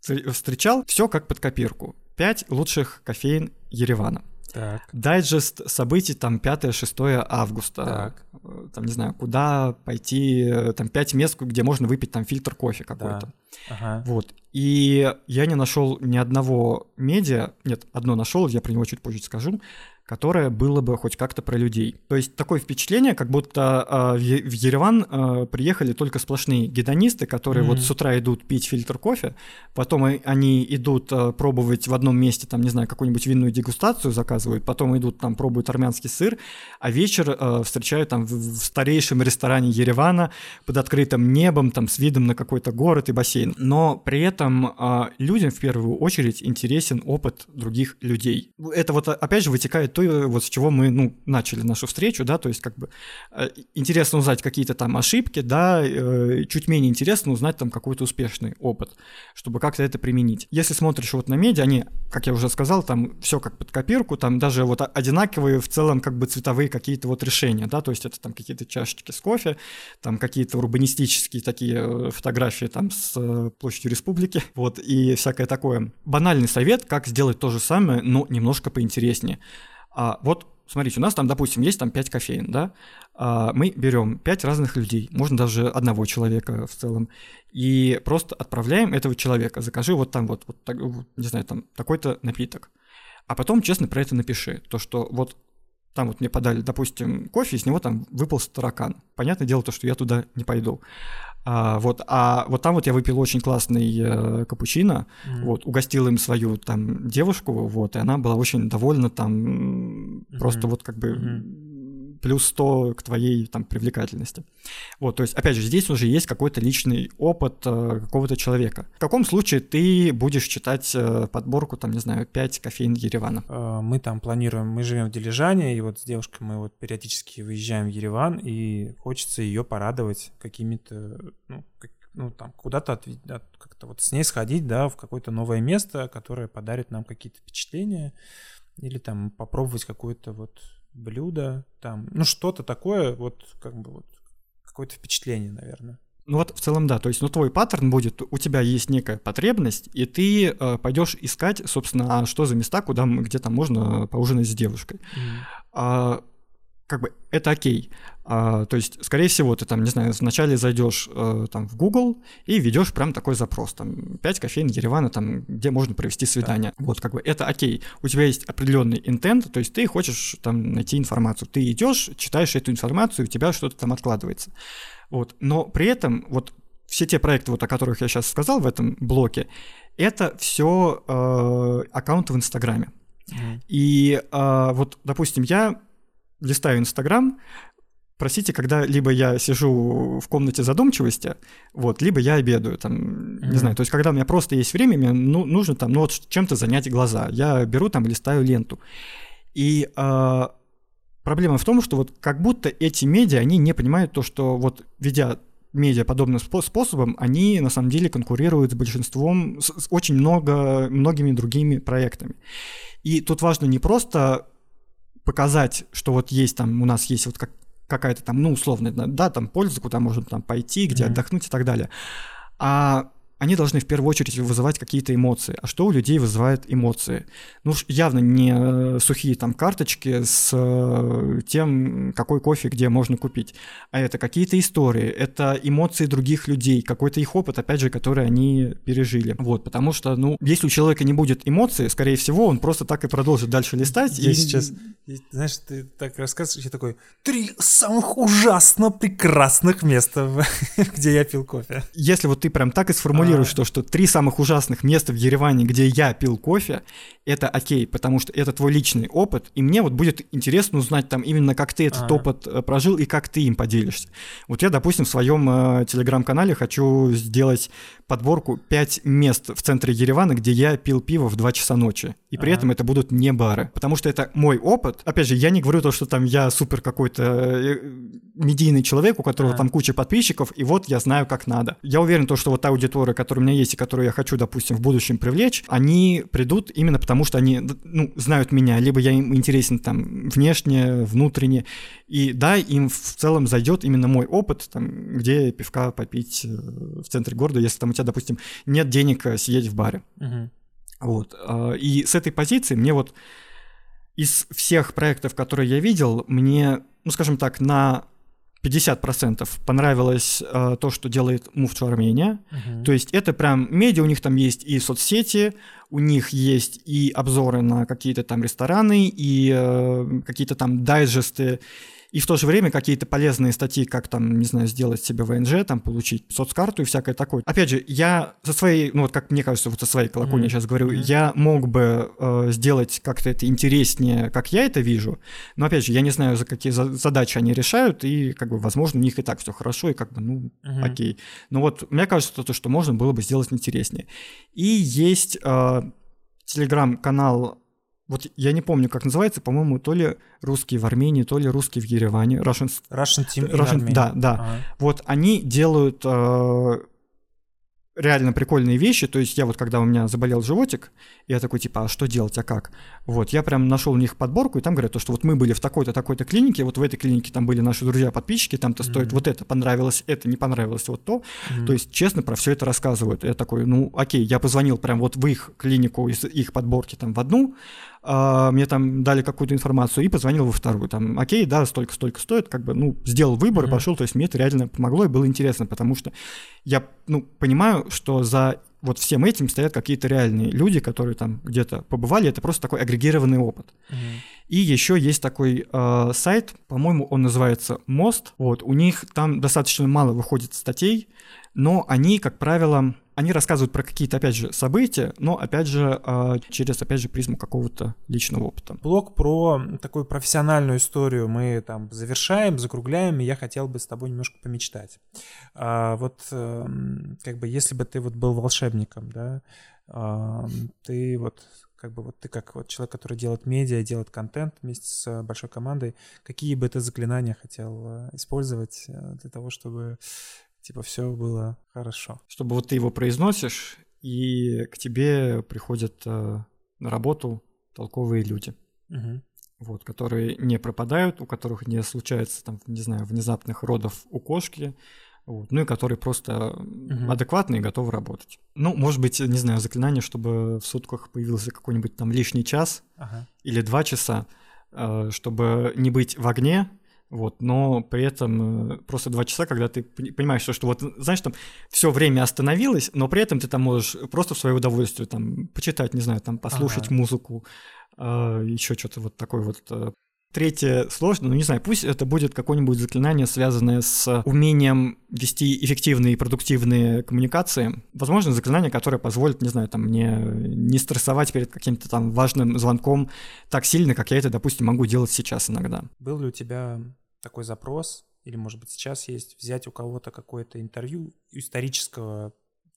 встречал, все как под копирку. Пять лучших кофеин Еревана. Так. Дайджест событий там 5-6 августа. Так. Там, не знаю, куда пойти, там 5 мест, где можно выпить там фильтр кофе какой-то. Да. Ага. Вот. И я не нашел ни одного медиа, нет, одно нашел, я про него чуть позже скажу, которое было бы хоть как-то про людей. То есть такое впечатление, как будто э, в Ереван э, приехали только сплошные гедонисты, которые mm-hmm. вот с утра идут пить фильтр кофе, потом они идут э, пробовать в одном месте, там, не знаю, какую-нибудь винную дегустацию заказывают, потом идут там пробуют армянский сыр, а вечер э, встречают там в, в старейшем ресторане Еревана под открытым небом, там с видом на какой-то город и бассейн. Но при этом э, людям в первую очередь интересен опыт других людей. Это вот опять же вытекает то, вот с чего мы, ну, начали нашу встречу, да, то есть как бы э, интересно узнать какие-то там ошибки, да, э, чуть менее интересно узнать там какой-то успешный опыт, чтобы как-то это применить. Если смотришь вот на медиа, они, как я уже сказал, там все как под копирку, там даже вот одинаковые в целом как бы цветовые какие-то вот решения, да, то есть это там какие-то чашечки с кофе, там какие-то урбанистические такие э, фотографии там с площадью республики, [laughs] вот, и всякое такое. Банальный совет, как сделать то же самое, но немножко поинтереснее. А вот смотрите, у нас там, допустим, есть там 5 кофеин, да, а мы берем 5 разных людей, можно даже одного человека в целом, и просто отправляем этого человека, закажи вот там вот, вот, так, вот не знаю, там такой-то напиток. А потом честно про это напиши, то, что вот там вот мне подали, допустим, кофе, из него там выпал таракан. Понятное дело, то, что я туда не пойду. А, вот, а вот там вот я выпил очень классный э, капучино, mm-hmm. вот, угостил им свою там девушку, вот, и она была очень довольна там, mm-hmm. просто вот как бы... Mm-hmm плюс 100 к твоей там привлекательности. Вот, то есть, опять же, здесь уже есть какой-то личный опыт э, какого-то человека. В каком случае ты будешь читать э, подборку, там, не знаю, 5 кофеин Еревана? Э, мы там планируем, мы живем в Дилижане, и вот с девушкой мы вот периодически выезжаем в Ереван, и хочется ее порадовать какими-то, ну, как, ну там куда-то от, как-то вот с ней сходить, да, в какое-то новое место, которое подарит нам какие-то впечатления, или там попробовать какое-то вот блюдо, там, ну что-то такое, вот как бы вот какое-то впечатление, наверное. Ну вот в целом да, то есть, ну твой паттерн будет, у тебя есть некая потребность, и ты э, пойдешь искать, собственно, а что за места, куда, где там можно поужинать с девушкой. Mm. А, как бы это окей. А, то есть, скорее всего, ты там, не знаю, вначале зайдешь э, там в Google и ведешь прям такой запрос, там, 5 кофеин Еревана, там, где можно провести свидание. Да. Вот, как бы, это окей. У тебя есть определенный интент, то есть ты хочешь там найти информацию. Ты идешь, читаешь эту информацию, у тебя что-то там откладывается. Вот, но при этом вот все те проекты, вот, о которых я сейчас сказал в этом блоке, это все э, аккаунты в Инстаграме. Mm-hmm. И э, вот, допустим, я листаю Инстаграм, простите, когда либо я сижу в комнате задумчивости, вот, либо я обедаю, там, mm-hmm. не знаю, то есть когда у меня просто есть время, мне ну, нужно там, ну вот чем-то занять глаза, я беру там, листаю ленту. И э, проблема в том, что вот как будто эти медиа, они не понимают то, что вот ведя медиа подобным способом, они на самом деле конкурируют с большинством, с, с очень много, многими другими проектами. И тут важно не просто показать, что вот есть там, у нас есть вот как, какая-то там, ну, условная, да, там польза, куда можно там пойти, где mm-hmm. отдохнуть и так далее. А они должны в первую очередь вызывать какие-то эмоции. А что у людей вызывает эмоции? Ну, явно не э, сухие там карточки с э, тем, какой кофе где можно купить, а это какие-то истории, это эмоции других людей, какой-то их опыт, опять же, который они пережили. Вот, потому что, ну, если у человека не будет эмоций, скорее всего, он просто так и продолжит дальше листать. Я и... сейчас, знаешь, ты так рассказываешь, я такой, три самых ужасно прекрасных места, [laughs] где я пил кофе. Если вот ты прям так и сформулируешь формулируешь то, что три самых ужасных места в Ереване, где я пил кофе, это окей, потому что это твой личный опыт, и мне вот будет интересно узнать там именно, как ты этот ага. опыт э, прожил и как ты им поделишься. Вот я, допустим, в своем э, телеграм-канале хочу сделать подборку 5 мест в центре Еревана, где я пил пиво в 2 часа ночи, и при этом это будут не бары, потому что это мой опыт. Опять же, я не говорю то, что там я супер какой-то э, медийный человек, у которого ага. там куча подписчиков, и вот я знаю, как надо. Я уверен, то, что вот та аудитория, которая у меня есть и которую я хочу, допустим, в будущем привлечь, они придут именно потому, что они ну, знают меня, либо я им интересен там внешне, внутренне, и да, им в целом зайдет именно мой опыт, там, где пивка попить э, в центре города, если там у тебя, допустим, нет денег э, сидеть в баре. Угу. Вот. А, и с этой позиции мне вот из всех проектов, которые я видел, мне, ну, скажем так, на 50% понравилось э, то, что делает Move to Armenia. Uh-huh. То есть это прям медиа, у них там есть и соцсети, у них есть и обзоры на какие-то там рестораны, и э, какие-то там дайджесты, и в то же время какие-то полезные статьи, как там, не знаю, сделать себе ВНЖ, там, получить соцкарту и всякое такое. Опять же, я со своей, ну вот как мне кажется, вот со своей колокольни mm-hmm. сейчас говорю, mm-hmm. я мог бы э, сделать как-то это интереснее, как я это вижу, но опять же, я не знаю, за какие за- задачи они решают, и как бы, возможно, у них и так все хорошо, и как бы, ну, mm-hmm. окей. Но вот мне кажется, то, что можно было бы сделать интереснее. И есть э, телеграм-канал вот я не помню, как называется, по-моему, то ли русские в Армении, то ли русские в Ереване. Russian, Russian Team Russian, Да, да. Ага. Вот они делают э, реально прикольные вещи. То есть я вот, когда у меня заболел животик, я такой, типа, а что делать, а как? Вот, я прям нашел у них подборку, и там говорят, то, что вот мы были в такой-то, такой-то клинике, вот в этой клинике там были наши друзья-подписчики, там-то mm-hmm. стоит вот это, понравилось это, не понравилось вот то. Mm-hmm. То есть, честно, про все это рассказывают. Я такой, ну, окей, я позвонил прям вот в их клинику из их подборки там в одну, а, мне там дали какую-то информацию и позвонил во вторую, там, окей, да, столько-столько стоит, как бы, ну, сделал выбор mm-hmm. и пошел, то есть мне это реально помогло и было интересно, потому что я, ну, понимаю, что за вот всем этим стоят какие-то реальные люди, которые там где-то побывали, это просто такой агрегированный опыт. Mm-hmm. И еще есть такой э, сайт, по-моему, он называется Мост. Вот, у них там достаточно мало выходит статей, но они, как правило, они рассказывают про какие-то, опять же, события, но, опять же, э, через, опять же, призму какого-то личного опыта. Блог про такую профессиональную историю мы там завершаем, закругляем, и я хотел бы с тобой немножко помечтать. А, вот, э, как бы, если бы ты вот был волшебником, да, э, ты вот как бы вот ты как вот человек, который делает медиа, делает контент вместе с большой командой, какие бы ты заклинания хотел э, использовать э, для того, чтобы типа все было хорошо. Чтобы вот ты его произносишь, и к тебе приходят э, на работу толковые люди. Угу. Вот, которые не пропадают, у которых не случается там, не знаю, внезапных родов у кошки, вот, ну и которые просто угу. адекватны и готовы работать. Ну, может быть, не знаю, заклинание, чтобы в сутках появился какой-нибудь там лишний час ага. или два часа, э, чтобы не быть в огне, вот, но при этом э, просто два часа, когда ты понимаешь, что, что вот, знаешь, там все время остановилось, но при этом ты там можешь просто в свое удовольствие там почитать, не знаю, там послушать ага. музыку, э, еще что-то вот такое вот э, Третье сложно, ну не знаю, пусть это будет какое-нибудь заклинание, связанное с умением вести эффективные и продуктивные коммуникации. Возможно, заклинание, которое позволит, не знаю, там, мне не стрессовать перед каким-то там важным звонком так сильно, как я это, допустим, могу делать сейчас иногда. Был ли у тебя такой запрос, или, может быть, сейчас есть, взять у кого-то какое-то интервью исторического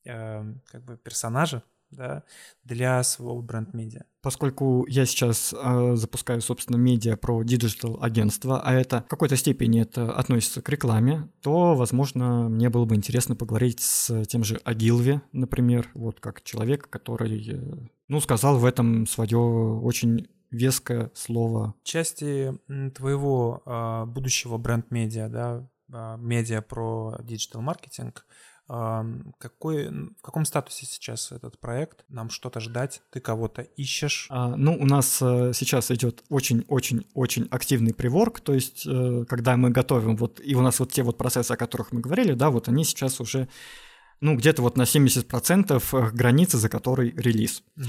э, как бы персонажа, да, для своего бренд-медиа. Поскольку я сейчас э, запускаю, собственно, медиа про digital агентство, а это в какой-то степени это относится к рекламе, то, возможно, мне было бы интересно поговорить с тем же Огилви, например, вот как человек, который, э, ну, сказал в этом свое очень веское слово. Части твоего э, будущего бренд-медиа, да, э, медиа про digital-маркетинг – какой, в каком статусе сейчас этот проект? Нам что-то ждать? Ты кого-то ищешь? А, ну, у нас э, сейчас идет очень-очень-очень активный приворк, то есть э, когда мы готовим, вот, и у нас вот те вот процессы, о которых мы говорили, да, вот они сейчас уже, ну, где-то вот на 70% э, границы, за которой релиз. Угу.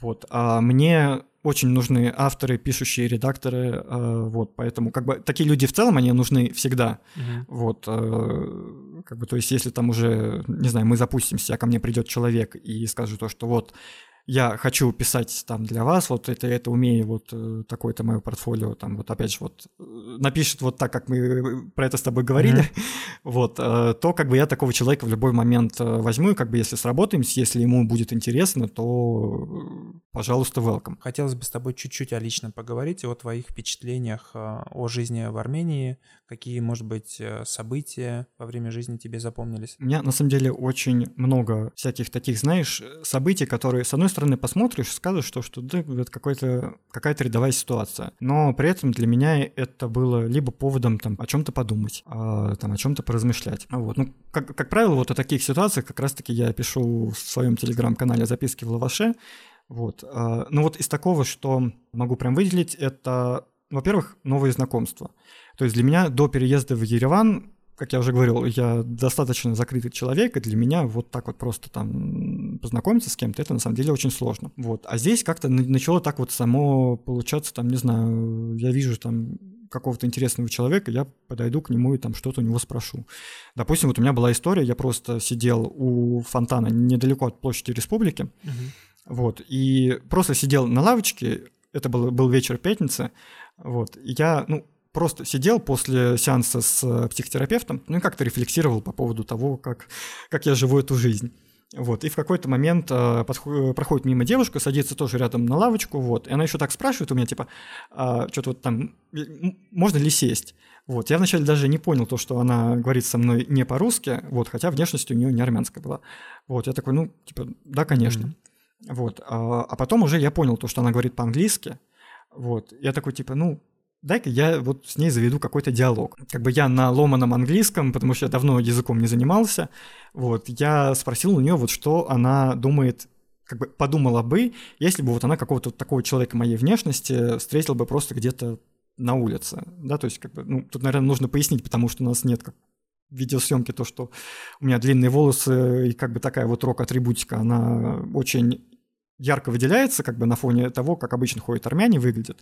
Вот, а мне очень нужны авторы, пишущие редакторы, э, вот, поэтому как бы такие люди в целом, они нужны всегда, uh-huh. вот, э, как бы, то есть если там уже, не знаю, мы запустимся, а ко мне придет человек и скажет то, что вот я хочу писать там для вас, вот это, это умею, вот э, такое-то мое портфолио, там вот опять же вот э, напишет вот так, как мы про это с тобой говорили, mm-hmm. [laughs] вот, э, то как бы я такого человека в любой момент возьму, и как бы если сработаемся, если ему будет интересно, то, пожалуйста, welcome. Хотелось бы с тобой чуть-чуть о личном поговорить, о твоих впечатлениях о жизни в Армении, какие, может быть, события во время жизни тебе запомнились? У меня, на самом деле, очень много всяких таких, знаешь, событий, которые, с одной стороны, посмотришь, скажешь, что, что да, это какой-то, какая-то рядовая ситуация. Но при этом для меня это было либо поводом там, о чем-то подумать, а, там, о чем-то поразмышлять. Вот. Ну, как, как правило, вот о таких ситуациях как раз-таки я пишу в своем телеграм-канале «Записки в лаваше». Вот. А, ну вот из такого, что могу прям выделить, это, во-первых, новые знакомства. То есть для меня до переезда в Ереван как я уже говорил, я достаточно закрытый человек, и для меня вот так вот просто там познакомиться с кем-то, это на самом деле очень сложно. Вот. А здесь как-то начало так вот само получаться, там, не знаю, я вижу там какого-то интересного человека, я подойду к нему и там что-то у него спрошу. Допустим, вот у меня была история, я просто сидел у фонтана недалеко от площади Республики, uh вот, и просто сидел на лавочке, это был, был вечер пятницы, вот, и я, ну, просто сидел после сеанса с э, психотерапевтом, ну и как-то рефлексировал по поводу того, как, как я живу эту жизнь. Вот, и в какой-то момент э, подходит, проходит мимо девушка, садится тоже рядом на лавочку, вот, и она еще так спрашивает у меня, типа, а, что-то вот там, можно ли сесть? Вот, я вначале даже не понял то, что она говорит со мной не по-русски, вот, хотя внешность у нее не армянская была. Вот, я такой, ну, типа, да, конечно. Mm-hmm. Вот, а, а потом уже я понял то, что она говорит по-английски, вот, я такой, типа, ну, дай-ка я вот с ней заведу какой-то диалог. Как бы я на ломаном английском, потому что я давно языком не занимался, вот, я спросил у нее вот что она думает как бы подумала бы, если бы вот она какого-то такого человека моей внешности встретила бы просто где-то на улице, да, то есть как бы, ну, тут, наверное, нужно пояснить, потому что у нас нет как видеосъемки, то, что у меня длинные волосы и как бы такая вот рок-атрибутика, она очень ярко выделяется как бы на фоне того, как обычно ходят армяне, выглядят.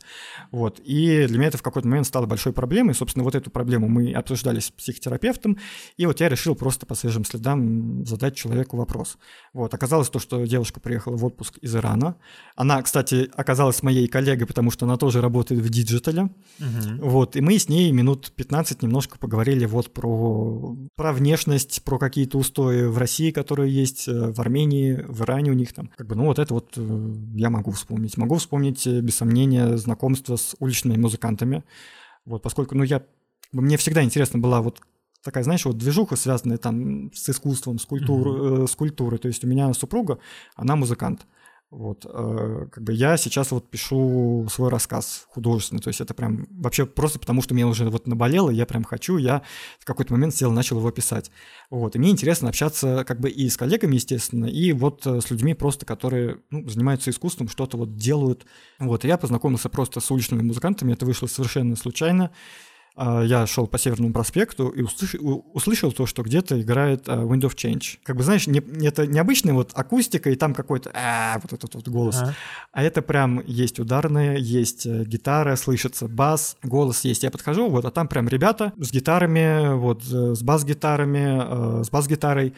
Вот. И для меня это в какой-то момент стало большой проблемой. Собственно, вот эту проблему мы обсуждали с психотерапевтом, и вот я решил просто по свежим следам задать человеку вопрос. Вот. Оказалось то, что девушка приехала в отпуск из Ирана. Она, кстати, оказалась моей коллегой, потому что она тоже работает в digital е. Угу. Вот. И мы с ней минут 15 немножко поговорили вот про, про внешность, про какие-то устои в России, которые есть, э, в Армении, в Иране у них там. Как бы, ну, вот это вот вот э, я могу вспомнить. Могу вспомнить, э, без сомнения, знакомство с уличными музыкантами. Вот, поскольку, ну, я, мне всегда интересно была вот такая, знаешь, вот движуха, связанная там с искусством, с, культур, mm-hmm. э, с культурой. То есть у меня супруга, она музыкант. Вот, э, как бы я сейчас вот пишу свой рассказ художественный, то есть это прям вообще просто потому, что меня уже вот наболело, я прям хочу, я в какой-то момент сел, начал его писать. Вот, и мне интересно общаться как бы и с коллегами, естественно, и вот э, с людьми просто, которые ну, занимаются искусством, что-то вот делают. Вот, и я познакомился просто с уличными музыкантами, это вышло совершенно случайно. А, я шел по Северному проспекту и услышал, услышал то, что где-то играет uh, Wind of Change. Как бы, знаешь, не, это необычная вот акустика, и там какой-то а, вот этот вот голос. А, а это прям есть ударные, есть э, гитара, слышится бас, голос есть. Я подхожу, вот, а там прям ребята с гитарами, вот, э, с бас-гитарами, э, с бас-гитарой,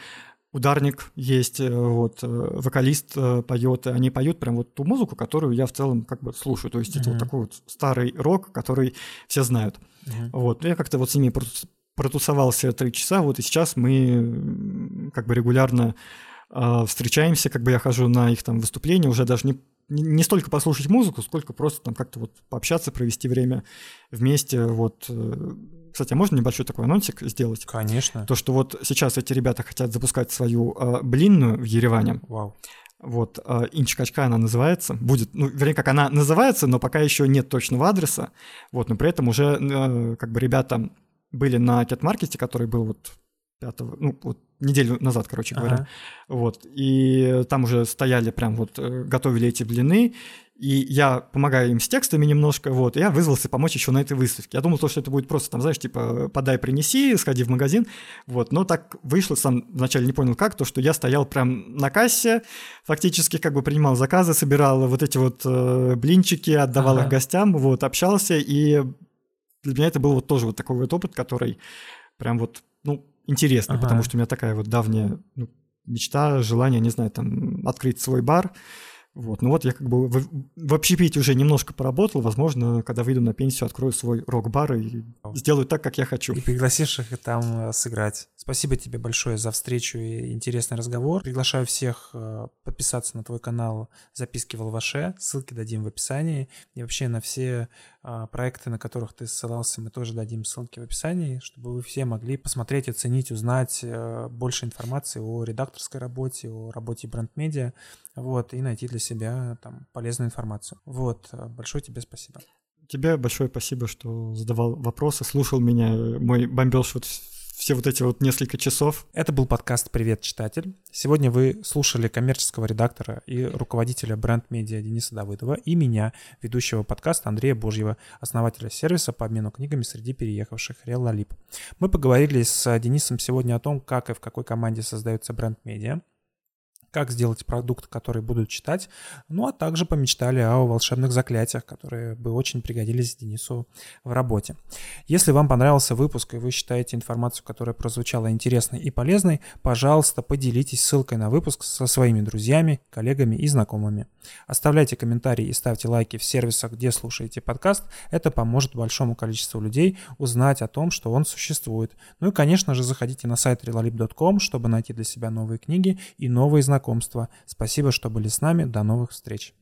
ударник есть, вот, вокалист поет, они поют прям вот ту музыку, которую я в целом как бы слушаю. То есть mm-hmm. это вот такой вот старый рок, который все знают. Uh-huh. Вот, я как-то вот с ними протусовался три часа, вот и сейчас мы как бы регулярно э, встречаемся, как бы я хожу на их там выступления, уже даже не, не столько послушать музыку, сколько просто там как-то вот пообщаться, провести время вместе, вот. Э. Кстати, а можно небольшой такой анонсик сделать? Конечно. То, что вот сейчас эти ребята хотят запускать свою э, блинную в Ереване. Вау. Вот, э, Инчикачка она называется. Будет, ну, вернее, как она называется, но пока еще нет точного адреса. Вот, но при этом уже, э, как бы, ребята были на кетмаркете, который был вот 5, ну, вот неделю назад, короче говоря. Ага. Вот, и там уже стояли прям вот, э, готовили эти блины, и я помогаю им с текстами немножко, вот, и я вызвался помочь еще на этой выставке. Я думал, что это будет просто, там, знаешь, типа, подай, принеси, сходи в магазин, вот, но так вышло, сам вначале не понял как, то, что я стоял прям на кассе, фактически как бы принимал заказы, собирал вот эти вот э, блинчики, отдавал ага. их гостям, вот, общался, и для меня это был вот тоже вот такой вот опыт, который прям вот, ну, интересный, ага. потому что у меня такая вот давняя ну, мечта, желание, не знаю, там, открыть свой бар, вот, ну вот я как бы в, в общепите уже немножко поработал, возможно, когда выйду на пенсию, открою свой рок-бар и сделаю так, как я хочу. И пригласишь их там э, сыграть. Спасибо тебе большое за встречу и интересный разговор. Приглашаю всех э, подписаться на твой канал «Записки в Алваше». Ссылки дадим в описании. И вообще на все э, проекты, на которых ты ссылался, мы тоже дадим ссылки в описании, чтобы вы все могли посмотреть, оценить, узнать больше информации о редакторской работе, о работе бренд-медиа вот, и найти для себя там полезную информацию. Вот, э, большое тебе спасибо. Тебе большое спасибо, что задавал вопросы, слушал меня, мой бомбеж вот все вот эти вот несколько часов. Это был подкаст «Привет, читатель». Сегодня вы слушали коммерческого редактора и руководителя бренд-медиа Дениса Давыдова и меня, ведущего подкаста Андрея Божьего, основателя сервиса по обмену книгами среди переехавших Реал Мы поговорили с Денисом сегодня о том, как и в какой команде создается бренд-медиа, как сделать продукт, который будут читать, ну а также помечтали о волшебных заклятиях, которые бы очень пригодились Денису в работе. Если вам понравился выпуск и вы считаете информацию, которая прозвучала интересной и полезной, пожалуйста, поделитесь ссылкой на выпуск со своими друзьями, коллегами и знакомыми. Оставляйте комментарии и ставьте лайки в сервисах, где слушаете подкаст. Это поможет большому количеству людей узнать о том, что он существует. Ну и, конечно же, заходите на сайт relalib.com, чтобы найти для себя новые книги и новые знакомства знакомства. Спасибо, что были с нами. До новых встреч.